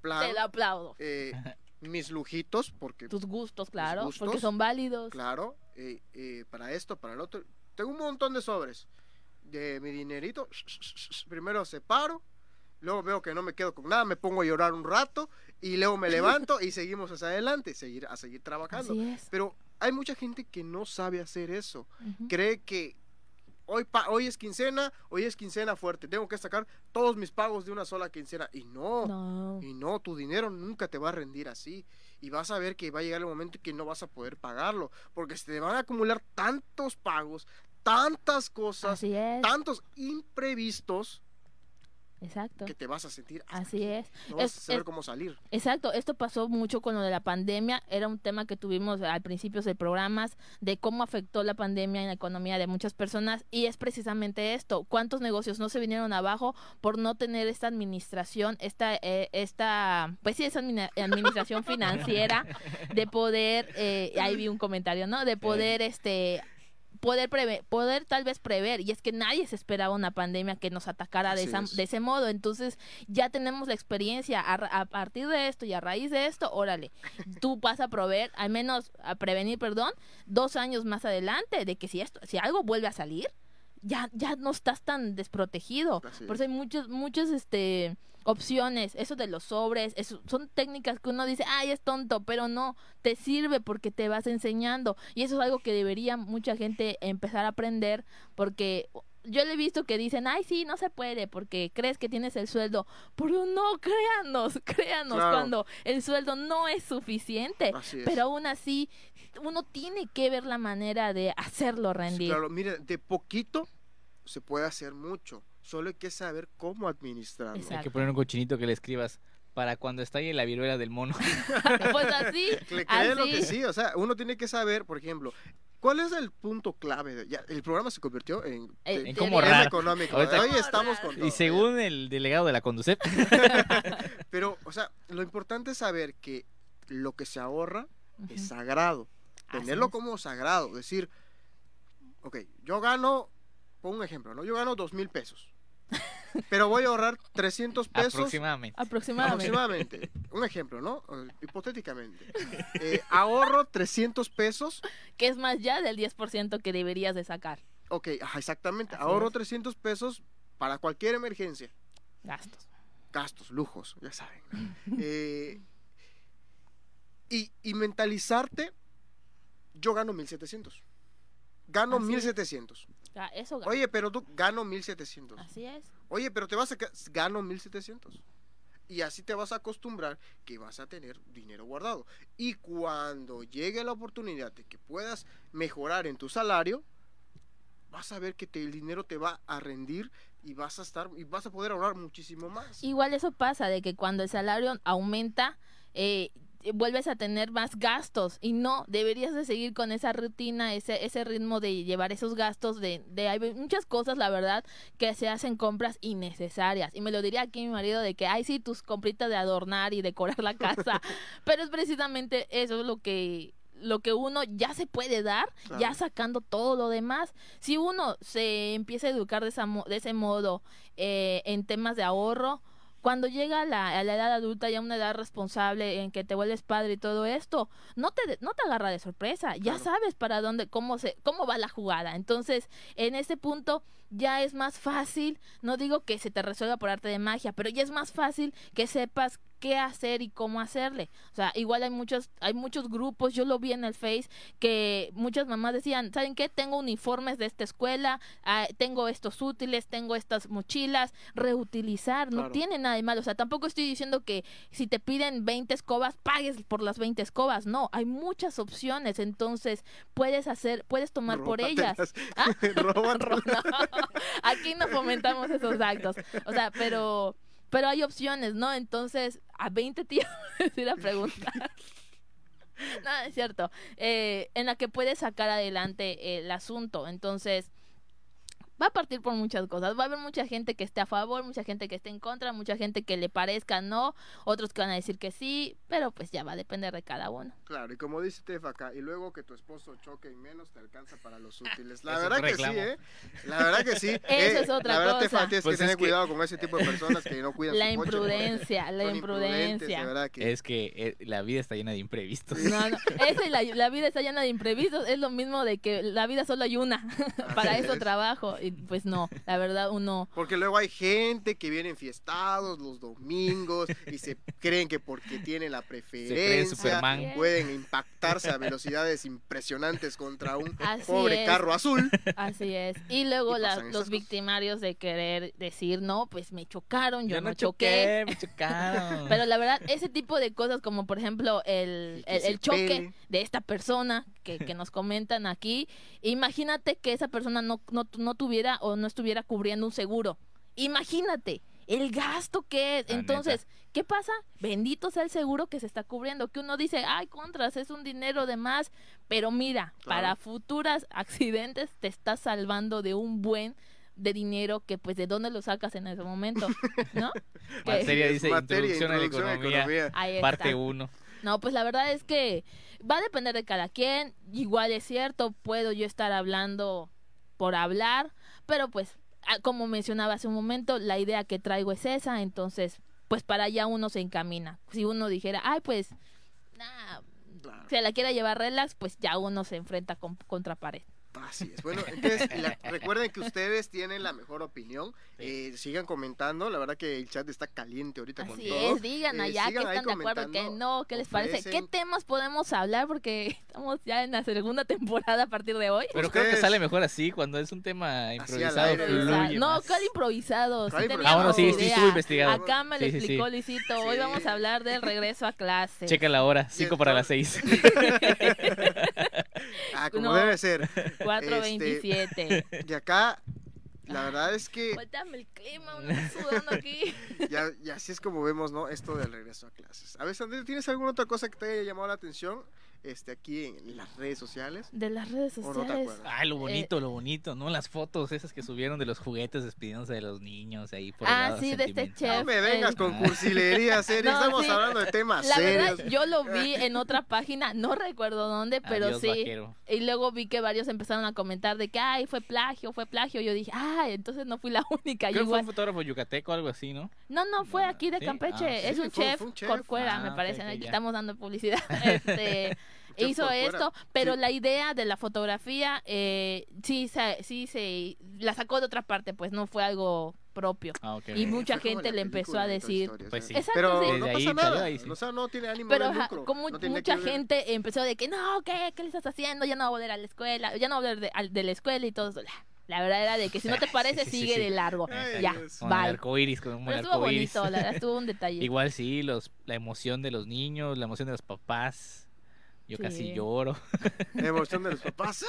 plan, Te lo aplaudo. eh, mis lujitos, porque Tus gustos, claro, gustos, porque son válidos. Claro, eh, eh, para esto, para el otro. Tengo un montón de sobres de mi dinerito. Primero separo, luego veo que no me quedo con nada, me pongo a llorar un rato y luego me levanto y seguimos hacia adelante, seguir, a seguir trabajando. Pero hay mucha gente que no sabe hacer eso. Ujú. Cree que hoy, pa- hoy es quincena, hoy es quincena fuerte, tengo que sacar todos mis pagos de una sola quincena. Y no, No. y no, tu dinero nunca te va a rendir así. Y vas a ver que va a llegar el momento que no vas a poder pagarlo. Porque se te van a acumular tantos pagos, tantas cosas, tantos imprevistos Exacto. que te vas a sentir. Así aquí. es. No vas Es- a saber es- cómo salir. Exacto, esto pasó mucho con lo de la pandemia, era un tema que tuvimos al principio de programas de cómo afectó la pandemia en la economía de muchas personas y es precisamente esto, cuántos negocios no se vinieron abajo por no tener esta administración, esta, eh, esta pues sí, esa administración financiera de poder, eh, ahí vi un comentario, ¿no? De poder, este poder preve- poder tal vez prever y es que nadie se esperaba una pandemia que nos atacara de, esa- es. de ese modo. Entonces ya tenemos la experiencia a, a partir de esto y a raíz de esto órale tú vas a proveer al menos a prevenir perdón dos años más adelante de que si esto si algo vuelve a salir ya ya no estás tan desprotegido. Así por eso hay muchos muchos este opciones eso de los sobres eso, son técnicas que uno dice ay es tonto pero no te sirve porque te vas enseñando y eso es algo que debería mucha gente empezar a aprender porque yo le he visto que dicen, ay, sí, no se puede porque crees que tienes el sueldo. Pero no, créanos, créanos, Claro. cuando el sueldo no es suficiente. Así es. Pero aún así, uno tiene que ver la manera de hacerlo Sí, rendir. Claro, mire, de poquito se puede hacer mucho. Solo hay que saber cómo administrarlo. Exacto. Hay que poner un cochinito que le escribas para cuando estalle la viruela del mono. pues así, Le creen lo así. que sí, o sea, uno tiene que saber, por ejemplo, ¿cuál es el punto clave? de- ya, el programa se convirtió en, Eh, En cómo tema ahorrar. económico. Ahorita- Hoy estamos con todo. y según el delegado de la Conducep, Pero, o sea, lo importante es saber que lo que se ahorra es sagrado. Así Tenerlo como sagrado. Decir, ok, yo gano, pongo un ejemplo, ¿no? Yo gano dos mil pesos. Pero voy a ahorrar 300 pesos aproximadamente. Aproximadamente. aproximadamente. Un ejemplo, ¿no? Hipotéticamente. Eh, ahorro 300 pesos. Que es más ya del 10% que deberías de sacar. Ok, ajá, exactamente. Así ahorro es. 300 pesos para cualquier emergencia. Gastos. Gastos, lujos, ya saben. ¿no? Eh, y, y mentalizarte, yo gano 1700. Gano Así es. 1700. Eso Oye, pero tú gano 1700. Así es. Oye, pero te vas a... Gano 1700. Y así te vas a acostumbrar que vas a tener dinero guardado. Y cuando llegue la oportunidad de que puedas mejorar en tu salario, vas a ver que te- el dinero te va a rendir y vas a estar y vas a poder ahorrar muchísimo más. Igual eso pasa de que cuando el salario aumenta, eh, vuelves a tener más gastos y no, deberías de seguir con esa rutina, ese, ese ritmo de llevar esos gastos de, de hay muchas cosas, la verdad, que se hacen compras innecesarias. Y me lo diría aquí mi marido de que, ay, sí, tus compritas de adornar y decorar la casa, pero es precisamente eso lo que lo que uno ya se puede dar, ya sacando todo lo demás. Si uno se empieza a educar de, esa de ese modo eh, en temas de ahorro, cuando llega a la, a la edad adulta, ya una edad responsable en que te vuelves padre y todo esto, no te, no te agarra de sorpresa, ya Claro. sabes para dónde, cómo se, cómo va la jugada. Entonces, en ese punto ya es más fácil, no digo que se te resuelva por arte de magia, pero ya es más fácil que sepas qué hacer y cómo hacerle. O sea, igual hay muchos, hay muchos grupos, yo lo vi en el Face, que muchas mamás decían, ¿saben qué? Tengo uniformes de esta escuela, ah, tengo estos útiles, tengo estas mochilas, reutilizar, no Claro. tiene nada de malo. O sea, tampoco estoy diciendo que si te piden 20 escobas, pagues por las 20 escobas. No, hay muchas opciones, entonces puedes hacer, puedes tomar por ellas. ¿Ah? No, aquí no fomentamos esos actos. O sea, pero pero hay opciones, ¿no? Entonces, a 20 tíos ir a preguntar. No, es cierto. Eh, en la que puedes sacar adelante el asunto. Entonces, va a partir por muchas cosas. Va a haber mucha gente que esté a favor, mucha gente que esté en contra, mucha gente que le parezca no, otros que van a decir que sí, pero pues ya va a depender de cada uno. Claro, y como dice Tef acá, y luego que tu esposo choque en menos te alcanza para los útiles. La verdad que sí, ¿eh? La verdad que sí. Eso Eh, es otra La verdad, cosa. Tefa, tienes Pues que tener es que- cuidado con ese tipo de personas que no cuidan La su coche, ¿no? imprudencia, la Son imprudentes, imprudencia. De verdad que... Es que eh, la vida está llena de imprevistos. No, no. Esa y la, la vida está llena de imprevistos. Es lo mismo de que la vida solo hay una. Para eso es. trabajo. Y pues no, la verdad uno... Porque luego hay gente que viene enfiestados los domingos y se creen que porque tienen la preferencia pueden impactarse a velocidades impresionantes contra un Así pobre es. carro azul. Así es. Y luego Y la- los cosas. victimarios de querer decir, no, pues me chocaron, yo, Yo no, no choqué. choqué, me chocaron. Pero la verdad, ese tipo de cosas como por ejemplo el, el, choque pele. de esta persona que, que nos comentan aquí, imagínate que esa persona no, no, no tuviera o no estuviera cubriendo un seguro. Imagínate el gasto que es. La Entonces, ¿qué pasa? Bendito sea el seguro que se está cubriendo, que uno dice, ay, contras, es un dinero de más, pero mira, Claro. para futuras accidentes te está salvando de un buen de dinero que pues de dónde lo sacas en ese momento, ¿no? Materia dice Materia, introducción, a la introducción a la economía, parte está. 1. No, pues la verdad es que va a depender de cada quien. Igual es cierto, puedo yo estar hablando por hablar, pero pues, ah, como mencionaba hace un momento, la idea que traigo es esa, entonces, pues para allá uno se encamina. Si uno dijera, ay, pues, nah, se la quiera llevar relax, pues ya uno se enfrenta con, contra pared. Así es. Bueno, entonces la- recuerden que ustedes tienen la mejor opinión. Eh, sigan comentando. La verdad que el chat está caliente ahorita con Así todo. es, digan Eh, allá que sigan ahí están de acuerdo, que no, qué les parece, qué temas podemos hablar, porque estamos ya en la segunda temporada a partir de hoy. Pero creo que sale mejor así, cuando es un tema improvisado, no, más. ¿cuál improvisado? ¿Cuál Sí improvisado? teníamos Ah, bueno, sí, sí, estuvo investigado. Acá me lo Sí, sí, sí. explicó Luisito. Hoy vamos a hablar del regreso a clase. Checa la hora, 5 para las 6. Ah, como No. debe ser. 427. Y acá, la verdad es que Vuéltame el clima, uno sudando aquí. ya, y así es como vemos, ¿no? Esto del regreso a clases. A ver, Sandra, ¿tienes alguna otra cosa que te haya llamado la atención este, aquí en las redes sociales? De las redes ¿O no te sociales. acuerdas? Ay, lo bonito, lo bonito, ¿no? Las fotos esas que subieron de los juguetes despidiéndose de los niños ahí por Ah, sí, de este chef. No me vengas el- con cursilería, serio. No, Estamos sí. hablando de temas La serios. verdad, yo lo vi en otra página, no recuerdo dónde, pero Adiós, sí. vaquero. Y luego vi que varios empezaron a comentar de que, ay, fue plagio, fue plagio. Yo dije, ay, entonces no fui la única. Yo Creo que fue un fotógrafo yucateco o algo así, ¿no? No, no, fue aquí de ¿Sí? Campeche. Ah, es sí, un fue- chef, fue un chef. Corcuera, Ah, me parece. Aquí ya. estamos dando publicidad. Este, Hizo esto, pero Sí. la idea de la fotografía eh, sí, se, sí se la sacó de otra parte, pues no fue algo propio. Ah, ok. Y mucha Fue gente le empezó a decir- Story, o Pues sí. Exacto, Pero sí. no pasa nada. ahí sí. O sea, no tiene ánimo Pero de lucro. como no mucha que ver- gente empezó de que no, ¿qué? ¿Qué le estás haciendo? Ya no voy a volver a la escuela, ya no voy a volver de, al- de la escuela y todo eso. La, verdad era de que si no te parece, sí, sí, sigue sí. de largo. Ay, ya. Con el bye. arco iris, con un Pero buen estuvo arco iris. bonito, la verdad, estuvo un detalle. Igual sí, los, la emoción de los niños, la emoción de los papás. Yo Sí. casi lloro. Emoción de los papás.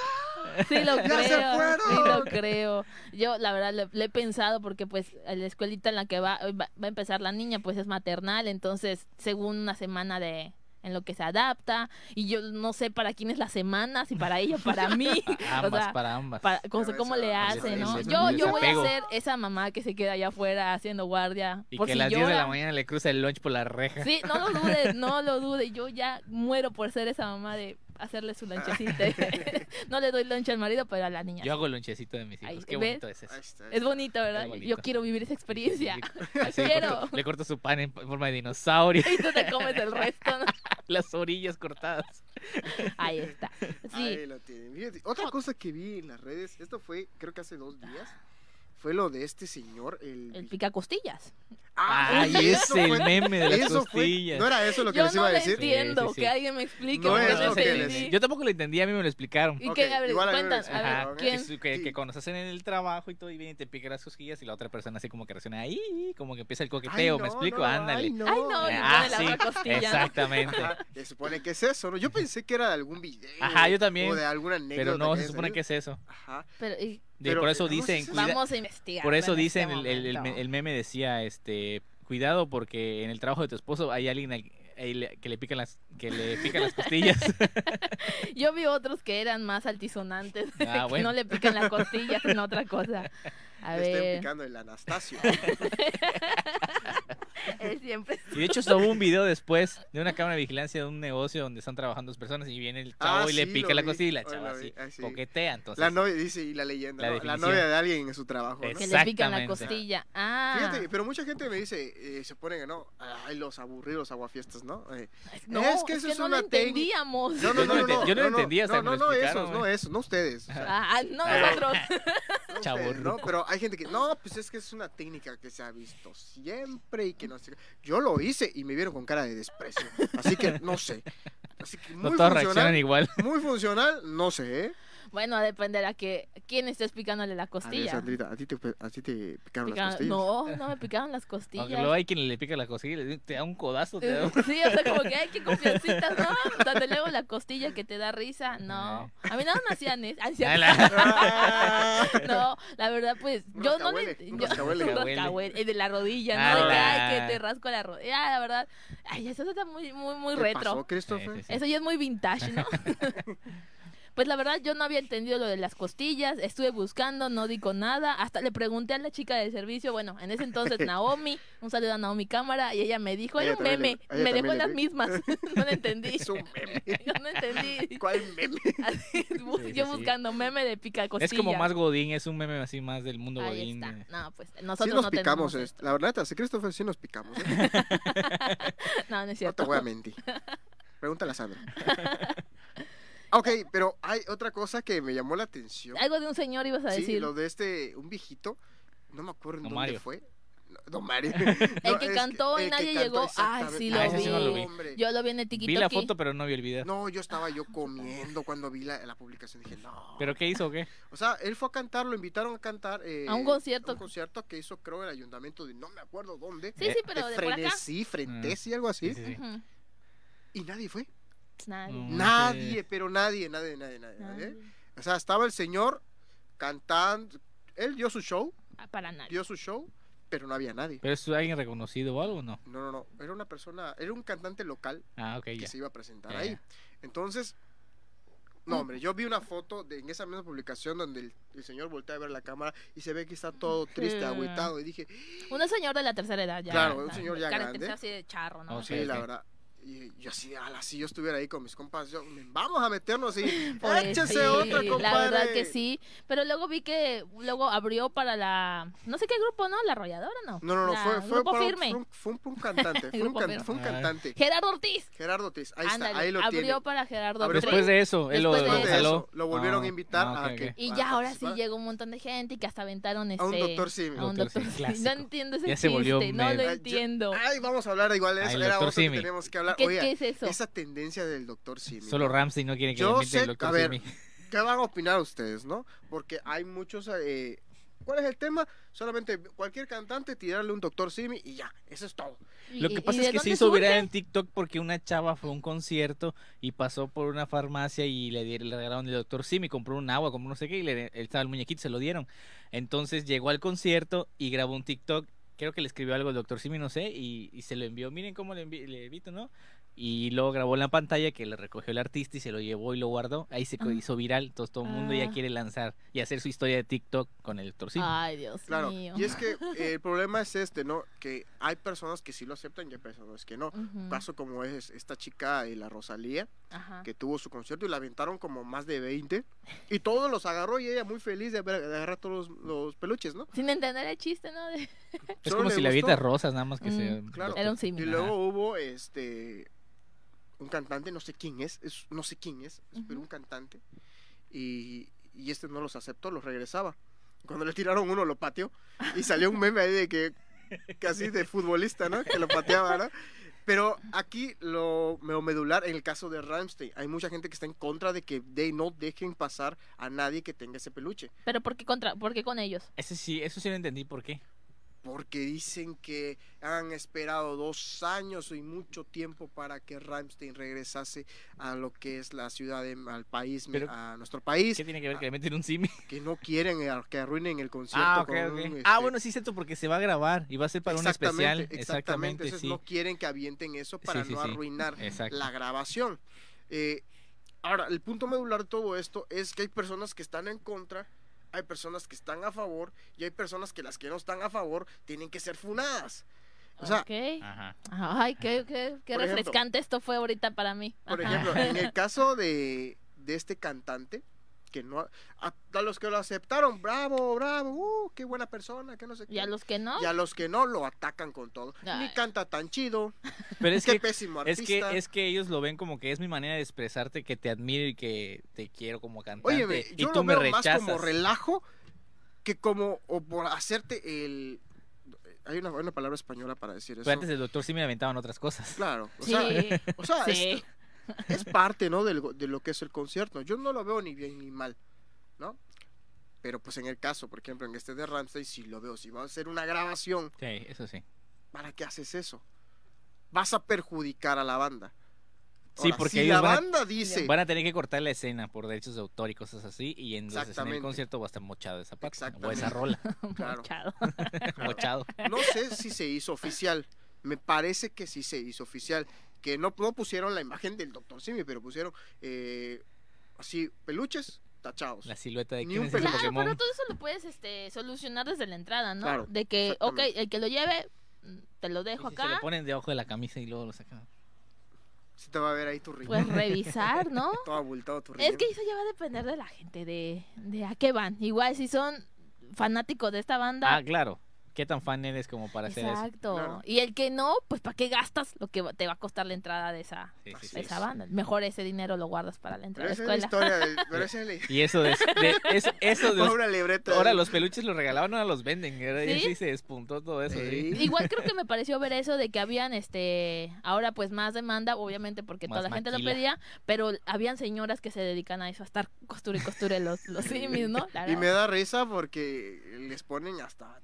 Sí lo ¡Ya creo, se fueron! sí lo creo. Yo la verdad le, le he pensado porque pues a la escuelita en la que va, va va a empezar la niña pues es maternal, entonces según una semana de en lo que se adapta y yo no sé para quién es la semana, si para ella o para mí. O ambas, sea, para ambas. para, cómo, le hace, ¿no? ese- Yo, yo voy a ser esa mamá que se queda allá afuera haciendo guardia. y por que si a las 10 de la llora. mañana le cruza el lunch por la reja. Sí, no lo dude, no lo dude. Yo ya muero por ser esa mamá de hacerle su lonchecito. no le doy lonche al marido, pero a la niña. Yo hago lonchecito de mis hijos. Ahí, Qué ¿ves? bonito es eso. Ahí está. Es bonito, ¿verdad? Es bonito. Yo quiero vivir esa experiencia. Así le Quiero. corto- le corto su pan en forma de dinosaurio, y tú te comes el resto, ¿no? las orillas cortadas. Ahí está. Sí. Ahí lo tienen. Fíjate, Otra cosa que vi en las redes, esto fue, creo que hace dos días, fue lo de este señor, el... El pica costillas. Ah, Ay, es el fue- meme de las eso fue- costillas. no era eso lo que Yo les iba no a lo decir. entiendo. Sí, sí, sí. Que alguien me explique. No es no lo que les- Yo tampoco lo entendí, a mí me lo explicaron. ¿Y Ok, qué? A ver, a cuentan. A ver. ¿quién? Que, que, que cuando estás en el trabajo y todo y viene y te pica las cosquillas y la otra persona así como que reacciona ahí, como que empieza el Ay, coqueteo, no, ¿me explico? no, Ándale. Ay, no. Ay, no, Ah, pone la costilla. ¿no? Exactamente. Ajá, se supone que es eso, ¿no? Yo pensé que era de algún video. Ajá, yo también, O de alguna anécdota. Pero no, que se supone que es eso. Ajá. Pero, y- De- Pero, por eso dicen, cuida- vamos a investigar. por eso en dicen, este el, meme decía, este, cuidado porque en el trabajo de tu esposo hay alguien al- que le pican las, que le pican las costillas. Yo vi otros que eran más altisonantes, Ah, que bueno. no le pican la costilla, sino otra cosa. A Le estén ver, picando el Anastasio. él siempre... Y de hecho hubo un video después de una cámara de vigilancia de un negocio donde están trabajando dos personas y viene el chavo Ah, y le pica lo la costilla y la chava lo así Ah, sí. coquetea. Entonces, La novia, dice, y la leyenda, La ¿no? Novia de alguien en su trabajo, ¿no? Es- Que le pican la costilla. Ah, Fíjate, pero mucha gente me dice, eh, se ponen, ¿no? Ay, los aburridos aguafiestas, ¿no? Eh, no, es que eso es no una lo técnica. no, Yo no, no no, lo enten- yo no lo entendí hasta no, que me no, lo no, explicaron, esos, no esos, no ustedes. o sea, Ah, no Ah. nosotros. no Chavorruco. ¿no? Pero hay gente que, no, pues es que es una técnica que se ha visto siempre y que no sé. qué". Yo lo hice y me vieron con cara de desprecio. Así que no sé. Así que no muy todos reaccionan funcional, igual. muy funcional, no sé, ¿eh? Bueno, dependerá que quién estés picándole la A ver, costilla. Sandrita, ¿a ti te, a ti te picaron Pica- las costillas? No, no me picaron las Aunque costillas. luego hay quien le pica la costilla y le- te da un codazo. Te da un- Sí, o sea, como que, ay, qué confiancitas, ¿no? Donde luego la costilla que te da risa, no. A mí nada me hacían eso. No, la verdad, pues, yo no le... yo- de la rodilla, ¿no? De que, ay, que te rasco la rodilla. Ah, la verdad, ay, eso está muy, muy, muy ¿Qué retro. pasó, Christopher? Eso ya es muy vintage, ¿no? Pues la verdad yo no había entendido lo de las costillas, estuve buscando, no di con nada, hasta le pregunté a la chica de servicio, bueno, en ese entonces Naomi, un saludo a Naomi Cámara, y ella me dijo, era un le- meme, me dejó en las mismas, no lo entendí. Es un meme. Yo no entendí. ¿Cuál meme? Así, Sí, sí, yo sí. buscando meme de pica costilla. Es como más Godín, es un meme así más del mundo Ahí Godín. está. eh. No, pues Sí nosotros nos no picamos, tenemos este, la verdad, sí, Christopher, sí nos picamos. ¿eh? No, no es No cierto. te voy a mentir. Pregúntale a Sandra. Ok, pero hay otra cosa que me llamó la atención. Algo de un señor ibas a Sí, decir. lo de este, un viejito, no me acuerdo en Don dónde Mario. fue. No, Don Mario. El que cantó y nadie cantó, llegó. Ay, sí lo Ah, ese sí no lo vi. vi. Yo lo vi en el Vi la foto, pero no vi el video. No, yo estaba yo comiendo cuando vi la, la publicación. Dije, no. ¿Pero qué hizo o qué? O sea, él fue a cantar, lo invitaron a cantar. eh, A un concierto. a un concierto que hizo, creo, el ayuntamiento de no me acuerdo dónde. Sí, sí, pero de por acá. Frenesí, Frentesi, algo así. Sí, sí, sí. Y nadie fue. Nadie. No. Nadie, pero nadie, nadie, nadie, nadie. nadie. O sea, estaba el señor cantando. Él dio su show, Ah, Para nadie. dio su show, pero no había nadie. ¿Pero es alguien reconocido o algo o no? No, no, no. Era una persona, era un cantante local Ah, ok, que ya. se iba a presentar Ya, ahí. ya. Entonces, no, hombre, yo vi una foto de, en esa misma publicación donde el, el señor voltea a ver la cámara y se ve que está todo triste, Sí. agüitado. Y dije, Un señor de la tercera edad ya. Claro, un señor ya grande. así de charro, ¿no? Oh, sí, la verdad. Y yo así, ala, si yo estuviera ahí con mis compas, yo, vamos a meternos y Pues échese sí, otra, compadre. La verdad que sí. Pero luego vi que luego abrió para la. No sé qué grupo, ¿no? La arrolladora, ¿no? No, no, no, La- fue, fue, Grupo para un- firme. fue un, fue un- cantante, fue un, Grupo can- firme. fue un Ah. cantante. Gerardo Ortiz. Gerardo Ortiz, ahí Ándale, está, ahí lo abrió tiene. para Gerardo Ortiz. Después de eso, él lo, Después lo de eso, lo volvieron a Ah, invitar ah, a ok, que-. Y ya ahora sí llegó un montón de gente y que hasta aventaron este. A un doctor Simi. A un Doctor Simi. No entiendo ese Ya se volvió chiste, no lo entiendo. Ay, vamos a hablar igual de Ah, eso. Era otro que tenemos que hablar. ¿Qué, Oiga, qué es eso? esa tendencia del doctor Simi. Solo Ramsey no quiere que Yo le sé- el doctor a ver, Simi. ¿Qué van a opinar ustedes, no? Porque hay muchos... eh, ¿Cuál es el tema? Solamente cualquier cantante tirarle un doctor Simi y ya, eso es todo. ¿Y- Lo que pasa es que se hizo viral en TikTok porque una chava fue a un concierto y pasó por una farmacia y le, dieron- le regalaron el doctor Simi, compró un agua, compró no sé qué y le, él estaba el muñequito, se lo dieron. Entonces llegó al concierto y grabó un TikTok, creo que le escribió algo al doctor Simi, no sé, y, y se lo envió, miren cómo le, envi- le evito, ¿no? Y luego grabó en la pantalla que le recogió el artista y se lo llevó y lo guardó. Ahí se Ah. hizo viral, entonces todo el mundo ya Ah. quiere lanzar y hacer su historia de TikTok con el doctor Simi. Ay, Dios Claro, mío. y es que eh, el problema es este, ¿no? Que hay personas que sí lo aceptan y hay personas que no. Un caso como es esta chica, eh, la Rosalía, Ajá. que tuvo su concierto y la aventaron como más de 20 y todos los agarró y ella muy feliz de, ver- de agarrar todos los, los peluches, ¿no? Sin entender el chiste, ¿no? De- es como si le avientas rosas, nada más que Mm, sea. claro. Era un simio. Y luego hubo este un cantante, no sé quién es, es- no sé quién es, pero un cantante y, y este no los aceptó, los regresaba. Cuando le tiraron uno lo pateó y salió un meme ahí de que casi de futbolista, ¿no? Que lo pateaba, ¿no? Pero aquí lo medular, en el caso de Ramstein, hay mucha gente que está en contra de que de no dejen pasar a nadie que tenga ese peluche. Pero ¿por qué, contra, ¿por qué con ellos? Ese sí, eso sí lo entendí por qué. Porque dicen que han esperado dos años y mucho tiempo para que Ramstein regresase a lo que es la ciudad, de- al país, Pero- a nuestro país, ¿Qué tiene que ver que le meten un simi? que no quieren eh, que arruinen el concierto. Ah, ok, con un, Ah, este, bueno, sí, es cierto, porque se va a grabar y va a ser para un especial. Exactamente, Exactamente, Entonces sí. no quieren que avienten eso para sí, no arruinar la grabación. Eh, ahora, el punto medular de todo esto es que hay personas que están en contra, hay personas que están a favor y hay personas que las que no están a favor tienen que ser funadas. O sea, Ok. Ajá. Ay, qué, qué, qué Por ejemplo- refrescante esto fue ahorita para mí. por Ajá. ejemplo, en el caso de, de este cantante, que no a, a los que lo aceptaron, bravo, bravo, uh, qué buena persona, que no sé qué. Y a los que no. Y a los que no lo atacan con todo. Ni canta tan chido, Pero es qué que, pésimo es artista. que es que ellos lo ven como que es mi manera de expresarte que te admiro y que te quiero como cantante. Óyeme, y yo tú lo me veo más rechazas. como relajo que como o por hacerte el hay una, una palabra española para decir eso. Pero antes del doctor sí me aventaban otras cosas. Claro, o Sí, sea, o sea, sí. es, parte, ¿no? Go- de lo que es el concierto. Yo no lo veo ni bien ni mal, ¿no? Pero pues en el caso, por ejemplo, en este de Ramsey sí lo veo. Si va a hacer una grabación, Sí, eso sí. ¿para qué haces eso? Vas a perjudicar a la banda. Sí, Ahora, porque si ellos la van a- banda dice Van a tener que cortar la escena por derechos de autor y cosas así. Y entonces en Exactamente. el concierto va a estar mochado esa parte. O esa rola. Claro. Mochado. mochado. No sé si se hizo oficial. Me parece que sí se hizo oficial. Que no, no pusieron la imagen del doctor Simi, pero pusieron eh, así, peluches, tachados. La silueta de Ni quién un es ese peluche. Claro, Pokémon. pero todo eso lo puedes este, solucionar desde la entrada, ¿no? Claro, de que, ok, el que lo lleve, mm, te lo Y dejo si se acá. lo ponen debajo de la camisa y luego lo sacan. Sí te va a ver ahí tu riñón. Pues revisar, ¿no? Todo abultado tu riñón. Es que eso ya va a depender de la gente, de, de a qué van. Igual si son fanáticos de esta banda. Ah, claro. ¿Qué tan fan eres como para hacer eso? exacto. Claro. Y el que no, pues ¿para qué gastas lo que va- te va a costar la entrada de esa, Sí, sí, Así sí. de es. esa banda? Mejor ese dinero lo guardas para la entrada Pero de esa es la escuela. historia. del- pero esa es la Y eso de, de- eso, eso de los- Una libreta. ahora los peluches los regalaban, ahora los venden. Ya ¿Sí? sí se despuntó todo eso. ¿sí? Sí. Igual creo que me pareció ver eso de que habían este ahora pues más demanda, obviamente porque Más toda la gente lo pedía, pero habían señoras que se dedican a eso, a estar costura y costura los, los simis, ¿no? La Y me da risa porque les ponen hasta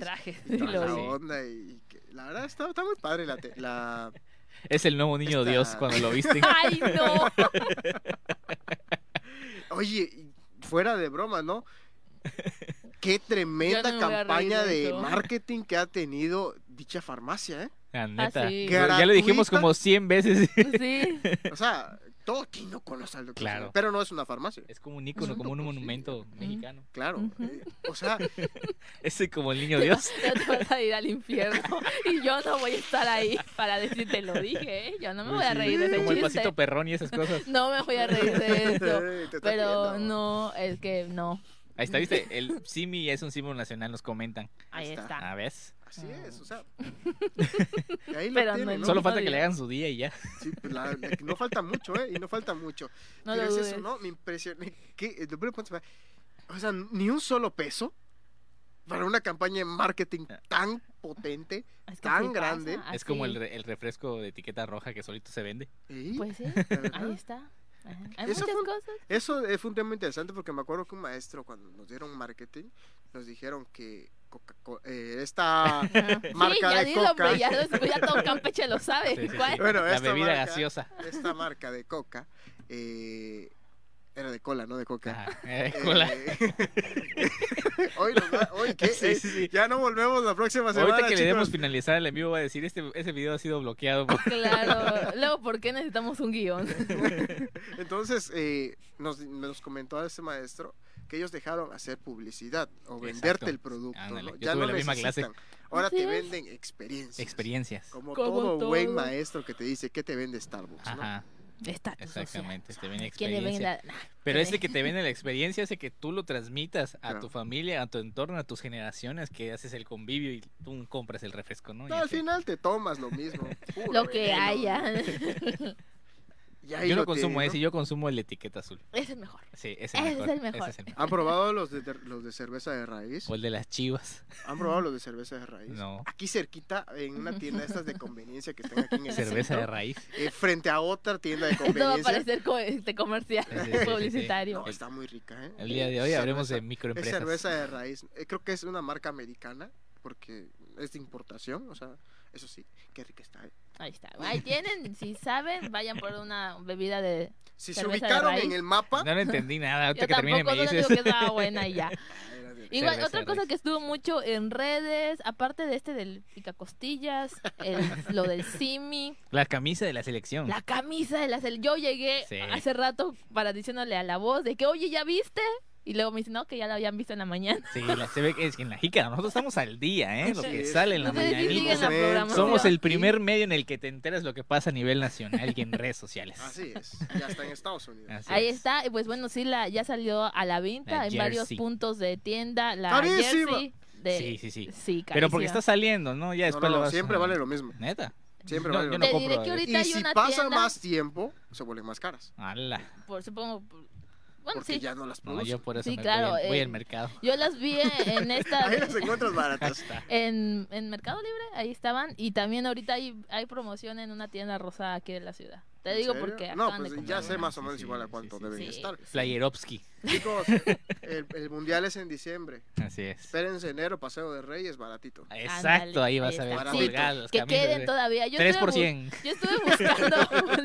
trajes. y toda lo la onda y que- la verdad está, está muy padre la, la Es el nuevo niño Esta- Dios cuando lo visten. Ay, no. oye y fuera de broma no qué tremenda no campaña de marketing que ha tenido dicha farmacia eh La neta. sí. Ya lo dijimos como 100 veces. Sí. o sea todo quien no conoce al doctor Claro. Simi, pero no es una farmacia Es como un ícono, Ujú. como un Sí. monumento mexicano. claro eh, o sea Ese como el niño Dios. Ya te vas a ir al infierno y yo no voy a estar ahí para decirte lo dije, ¿eh? Yo no me voy a reír de ese Como el chiste. pasito perrón y esas cosas. No me voy a reír de eso. Pero viendo. no, es que no. Ahí está, ¿viste? El Simi es un símbolo nacional, nos comentan. Ahí está. A ver. así es o sea y ahí lo Pero no tienen, el ¿no? Solo falta que le hagan su día y ya. Sí, pues, la- no falta mucho, ¿eh? Y no falta mucho. No Pero lo es dudes. eso, ¿no? Me punto fue, O sea, ni un solo peso para una campaña de marketing tan potente. Es que tan sí pasa, grande. Es como el, el refresco de etiqueta roja que solito se vende. ¿eh? Pues sí, ahí está. Ajá. Hay Eso muchas fue un- cosas. Eso eh, fue un tema interesante porque me acuerdo que un maestro, cuando nos dieron marketing, nos dijeron que Coca-Cola, eh, esta marca sí, ya de dilo, Coca. hombre, ya, lo- ya todo Campeche lo sabe. Sí, sí, ¿Cuál? sí. Bueno, La esta bebida marca- gaseosa. esta marca de Coca eh, era de cola, no de Coca. Ajá, eh, Eh, cola. hoy, nos va- hoy, ¿qué? Sí, Eh, sí, sí. Ya no volvemos la próxima semana. Ahorita que le demos finalizar el envío va a decir, este, ese video ha sido bloqueado. por-". Claro. Luego, ¿por qué necesitamos un guion? Entonces, eh, nos, nos comentó este maestro que ellos dejaron hacer publicidad o venderte Exacto. el producto. Ándale, ¿no? Ya tuve no la misma clase. Ahora te es. venden experiencias. Experiencias. Como, Como todo, buen maestro que te dice, ¿qué te vende Starbucks? ¿no? Social. Exactamente, te vende ¿Quién le experiencia. vende la- nah, Pero ¿quién ese que te vende la experiencia hace que tú lo transmitas a tu familia, a tu entorno, a tus generaciones, que haces el convivio y tú compras el refresco, ¿no? No, al final te tomas lo mismo. Lo que veneno. haya. Yo no consumo tienen, ese, yo consumo el de etiqueta azul. Ese es mejor. Sí, ese es, mejor, el mejor. ese es el mejor. ¿Han probado los de, los de cerveza de raíz? O el de las chivas. ¿Han probado los de cerveza de raíz? No. Aquí cerquita, en una tienda de estas de conveniencia que están aquí en el Cerveza de centro, raíz. eh, frente a otra tienda de Esto va a conveniencia. parecer co- este comercial Sí, sí, sí, sí, sí. publicitario. No, está muy rica, ¿eh? El día de hoy hablemos de Cerveza- Es microempresas. cerveza de raíz. Eh, creo que es una marca americana porque es de importación, o sea, eso sí, qué rica está. ¿eh? Ahí está. Ahí tienen, si saben, vayan por una bebida de... Si se ubicaron en el mapa, No lo entendí nada, ahorita Yo que termine tampoco me no dices. digo que estaba buena y ya. Igual, otra cosa que estuvo mucho en redes, aparte de este del picacostillas, el, lo del simi, La camisa de la selección. la camisa de la cel- Yo llegué Sí. hace rato para diciéndole a la voz de que, oye, ¿ya viste? Y luego me dice, no, que ya la habían visto en la mañana. Sí, la- se ve que es que en la jícara nosotros estamos al día, ¿eh? Lo que sale en la mañanita. Somos el primer medio en el que te enteras lo que pasa a nivel nacional y en redes sociales. Así es, ya está en Estados Unidos. Así Ahí es. está, y pues bueno, sí, la, ya salió a la venta La en varios puntos de tienda. La ¡Carísima! jersey de... Sí, sí, sí. Sí, Pero porque está saliendo, ¿no? Ya después no, lo no, vas siempre vale lo mismo. Neta. Siempre No, vale yo lo no diré que ahorita Y hay si una pasa tienda... más tiempo, se vuelven más caras. Ala. Por supongo... Bueno, Porque sí. ya no las No, producen. yo por eso Sí, me claro, voy, al- voy eh, al mercado. Yo las vi en esta... Ahí las encuentras baratas. En, en Mercado Libre, ahí estaban. Y también ahorita hay, hay promoción en una tienda rosa aquí de la ciudad. Te ¿En digo serio? porque No, pues ya sé más o menos sí, igual a cuánto sí, deben sí. estar. Playerovsky. Chicos, el, el mundial es en diciembre. Así es. Espérense enero, paseo de Reyes, baratito. Exacto, ahí vas a ver. Sí, Que queden de- todavía. Yo 3 estuve, por bu- 100. yo estuve buscando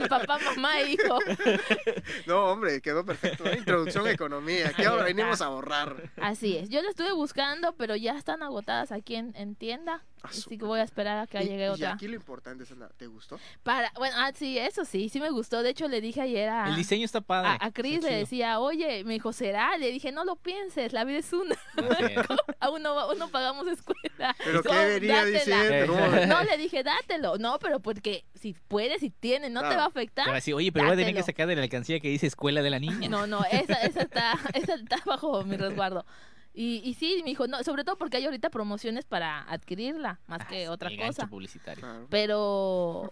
el papá, mamá e hijo. No, hombre, quedó perfecto. ¿eh? Introducción a economía. Aquí ahora venimos a ahorrar. Así es. Yo lo estuve buscando, pero ya están agotadas aquí en, en tienda. Así que voy a esperar a que Y- llegue y otra. aquí lo importante es, ¿te gustó? Para, bueno, ah, sí, eso sí, sí me gustó. De hecho, le dije ayer a, El diseño está padre. a, a Chris, está le chido. decía, oye, me dijo, ¿será? Le dije, no lo pienses, la vida es una. Aún no, aún no pagamos escuela. ¿Pero No, qué venía dátela. diciendo? No, le dije, dátelo. No, pero porque si puedes, si tienes, no te Claro. va a Te afectar. va a decir, oye, pero voy a tener que Dátelo. sacar de la alcancía que dice escuela de la niña. No, no, esa, esa, está, esa está bajo mi resguardo. Y, y sí, me dijo, no, sobre todo porque hay ahorita promociones para adquirirla, más Ah, que otra cosa. publicitario. Claro. Pero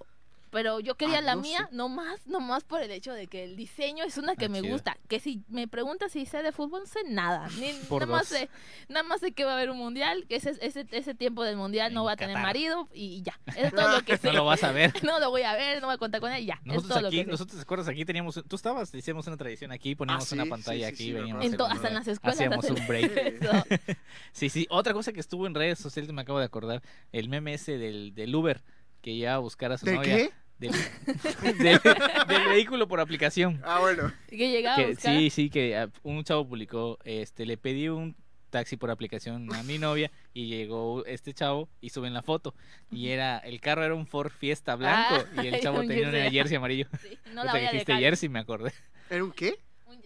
pero yo quería Ah, la no mía, sé. nomás, nomás por el hecho de que el diseño es una que Ah, me chido. gusta. Que si me preguntas si sé de fútbol, no sé nada. Ni, Por nada, más dos. sé, nada más sé que va a haber un mundial, que ese, ese, ese tiempo del mundial no En va a tener Qatar. marido y ya. Es todo lo que sé. No lo vas a ver. No lo voy a ver, no voy a contar con él, ya. es Nosotros todo lo aquí, que sé. nosotros, ¿te acuerdas? Aquí teníamos, tú estabas, hicimos una tradición aquí, poníamos sí, una sí, pantalla sí, aquí, sí, me veníamos. En hasta en las escuelas Hacíamos un break. Sí, sí. Otra cosa que estuvo en redes sociales, me acabo de acordar, el meme ese del, del Uber, que iba a buscar a su ¿De novia. qué? Del, del- del vehículo por aplicación. Ah, bueno. Que llegaba Que, sí, sí, que ah, un chavo publicó, este, le pedí un taxi por aplicación a mi novia y llegó este chavo y suben la foto y era el carro era un Ford Fiesta blanco y el chavo un tenía una jersey. amarillo. Sí, no la Ahorita voy que a dijiste dejar. jersey me acordé. ¿Era un qué?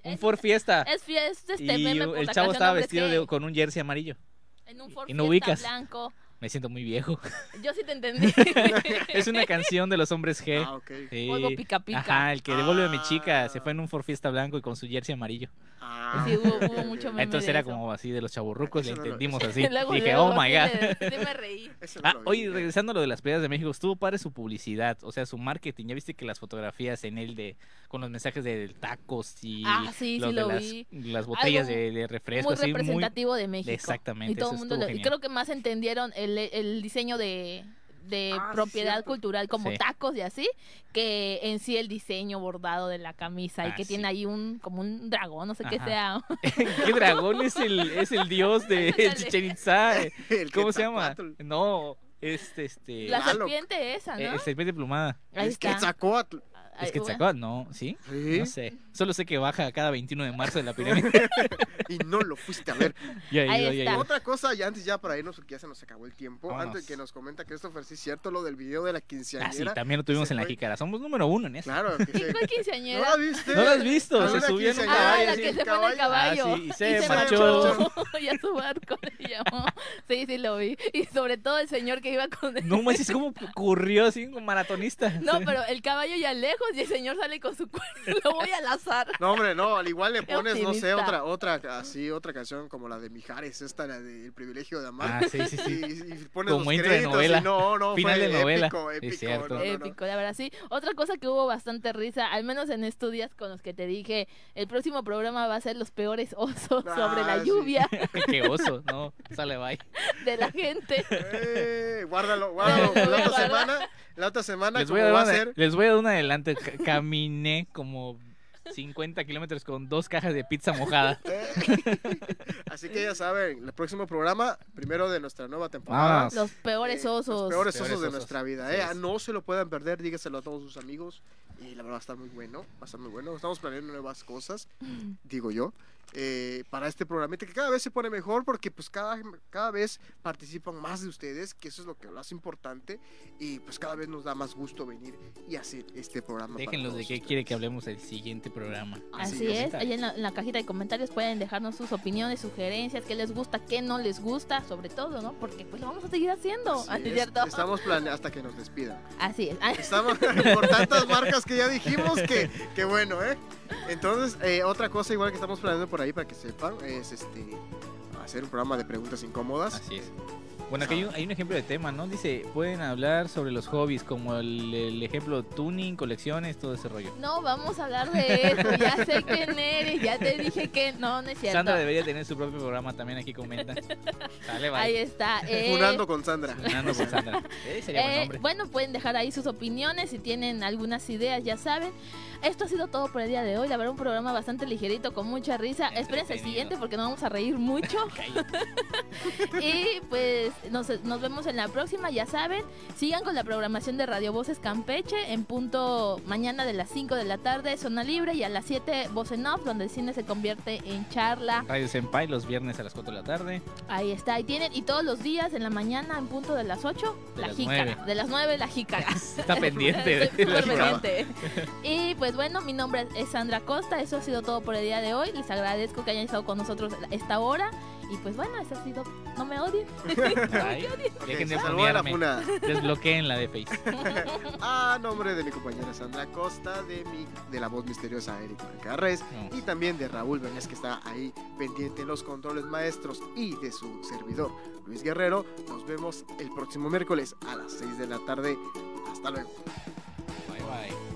Un- Ford Fiesta Es, es este y meme por el la chavo estaba vestido de- con un jersey amarillo. En un Ford y no Fiesta ubicas. blanco. Me siento muy viejo. Yo sí te entendí. es una canción de los hombres G. Ah, ok. Sí. Polvo pica pica. Ajá, el que devuelve a mi chica se Ah. fue en un Ford Fiesta blanco y con su jersey amarillo. Ah, Sí, hubo, mucho meme Entonces de era eso. como así de los chaburrucos, le entendimos así. Luego, Dije, luego, oh my sí god. me- sí me reí. Ah, oye, regresando a lo de las playas de México, estuvo padre su publicidad, o sea, su marketing. Ya viste que las fotografías en él de con los mensajes de tacos y Ah, sí, los sí de lo las, vi. las botellas Algo de, de refresco, Muy así muy representativo de México. exactamente, Y todo el mundo lo- y creo que más entendieron el, el diseño de, de Ah, propiedad cierto. cultural como Sí. tacos y así, que en sí el diseño bordado de la camisa y Ah, que sí. tiene ahí un como un dragón, no sé qué sea. ¿Qué dragón es el es el dios de. Chichen Itza? El ¿Cómo se llama? No, este este La serpiente esa, ¿no? eh, serpiente plumada. Ahí Es está. Quetzalcóatl. Ay, Es que bueno. sacó, no, ¿sí? Sí. No sé. Solo sé que baja cada 21 de marzo de la pirámide. Y no lo fuiste a ver. ya he Ahí ya está. Otra cosa, ya antes ya para irnos, porque ya se nos acabó el tiempo. Vámonos. Antes que nos comenta Christopher, sí es cierto lo del video de la Ah, sí, quinceañera. también lo tuvimos en la fue. jícara. Somos número uno en eso. Claro, que ¿Y cuál ¿No quinceañera? la viste? ¿No la has visto? Se subió en un quinceañera. Ah, caballo. la que se fue en el caballo. Ah, sí, y se marchó. y a su barco le llamó. Sí, sí lo vi. Y sobre todo el señor que iba con él. No manches, ¿cómo ocurrió así un maratonista? No, pero el caballo ya lejos y el señor sale con su cuerno. Lo voy al azar. No, hombre, no, al igual le pones, no sé, otra, otra, así, otra canción como la de Mijares, esta, la de El privilegio de amar. Ah, sí, sí, sí. Y, y pones Como los intro de créditos novela. y no, no, Final fue de novela. épico, épico. cierto. no, no, no. Épico, la verdad, sí. Otra cosa que hubo bastante risa, al menos en estos días con los que te dije, el próximo programa va a ser los peores osos Ah, sobre la sí. lluvia Qué oso, no, sale bye. de la gente. Eh, guárdalo, guárdalo. La a semana, la otra semana, Les voy, a va a ser, les voy a dar un adelante. Ca- Caminé como 50 kilómetros con dos cajas de pizza mojada. así que ya saben, el próximo programa, primero de nuestra nueva temporada. Ah, Los peores Eh, osos. Los peores Peores osos de nuestra vida, ¿eh? No se lo puedan perder, dígaselo a todos sus amigos. Y la verdad va a estar muy bueno, va a estar muy bueno. Estamos planeando nuevas cosas, digo yo, eh, para este programa que cada vez se pone mejor porque pues cada, cada vez participan más de ustedes, que eso es lo que lo hace importante. Y pues cada vez nos da más gusto venir y hacer este programa. Déjenlos de qué ustedes. quiere que hablemos el siguiente programa. Así es. es, ahí en la, en la cajita de comentarios pueden dejarnos sus opiniones, sugerencias, qué les gusta, qué no les gusta, sobre todo, ¿no? Porque pues lo vamos a seguir haciendo, Así ¿así es. cierto? Estamos planeando hasta que nos despidan. Así es. Estamos por tantas marcas que ya dijimos que, que bueno, ¿eh? Entonces, eh, otra cosa igual que estamos planeando por ahí para que sepan es este hacer un programa de preguntas incómodas. Así es. Bueno, aquí hay un, hay un ejemplo de tema, ¿no? Dice, pueden hablar sobre los hobbies, como el, el ejemplo tuning, colecciones, todo ese rollo. No, vamos a hablar de eso. Ya sé quién eres, ya te dije que no, no es cierto. Sandra debería tener su propio programa también aquí comenta. Sale, Ahí bye. está. eh, Funando con Sandra. Funando con Sandra. Eh, sería buen eh, bueno, pueden dejar ahí sus opiniones si tienen algunas ideas, ya saben. Esto ha sido todo por el día de hoy. La verdad, un programa bastante ligerito, con mucha risa. Espérense el siguiente porque nos vamos a reír mucho. Y pues Nos, nos vemos en la próxima, ya saben. Sigan con la programación de Radio Voces Campeche en punto mañana de las 5 de la tarde, zona libre, y a las 7 Voz en Off, donde el cine se convierte en charla. Radio Senpai los viernes a las 4 de la tarde. Ahí está, y tienen, y todos los días en la mañana en punto de las 8, De la las jícara. 9. De las 9, la jícara. Está pendiente. Estoy de jícara. pendiente. Y pues bueno, mi nombre es Sandra Costa. Eso ha sido todo por el día de hoy. Les agradezco que hayan estado con nosotros esta hora. Y pues bueno, eso ha sido. No me odien. Ay, de Se salvó de la funada. Desbloqueen la de Face. A nombre de mi compañera Sandra Costa, de mi, de la voz misteriosa Erika Carres No. y también de Raúl Benes que está ahí pendiente en los controles maestros y de su servidor Luis Guerrero. Nos vemos el próximo miércoles a las 6 de la tarde. Hasta luego. Bye bye.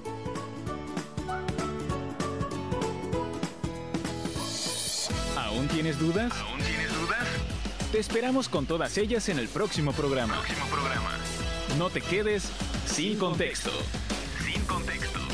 ¿Aún tienes dudas? ¿Aún tienes dudas? Te esperamos con todas ellas en el próximo programa. Próximo programa. No te quedes sin contexto. Sin contexto.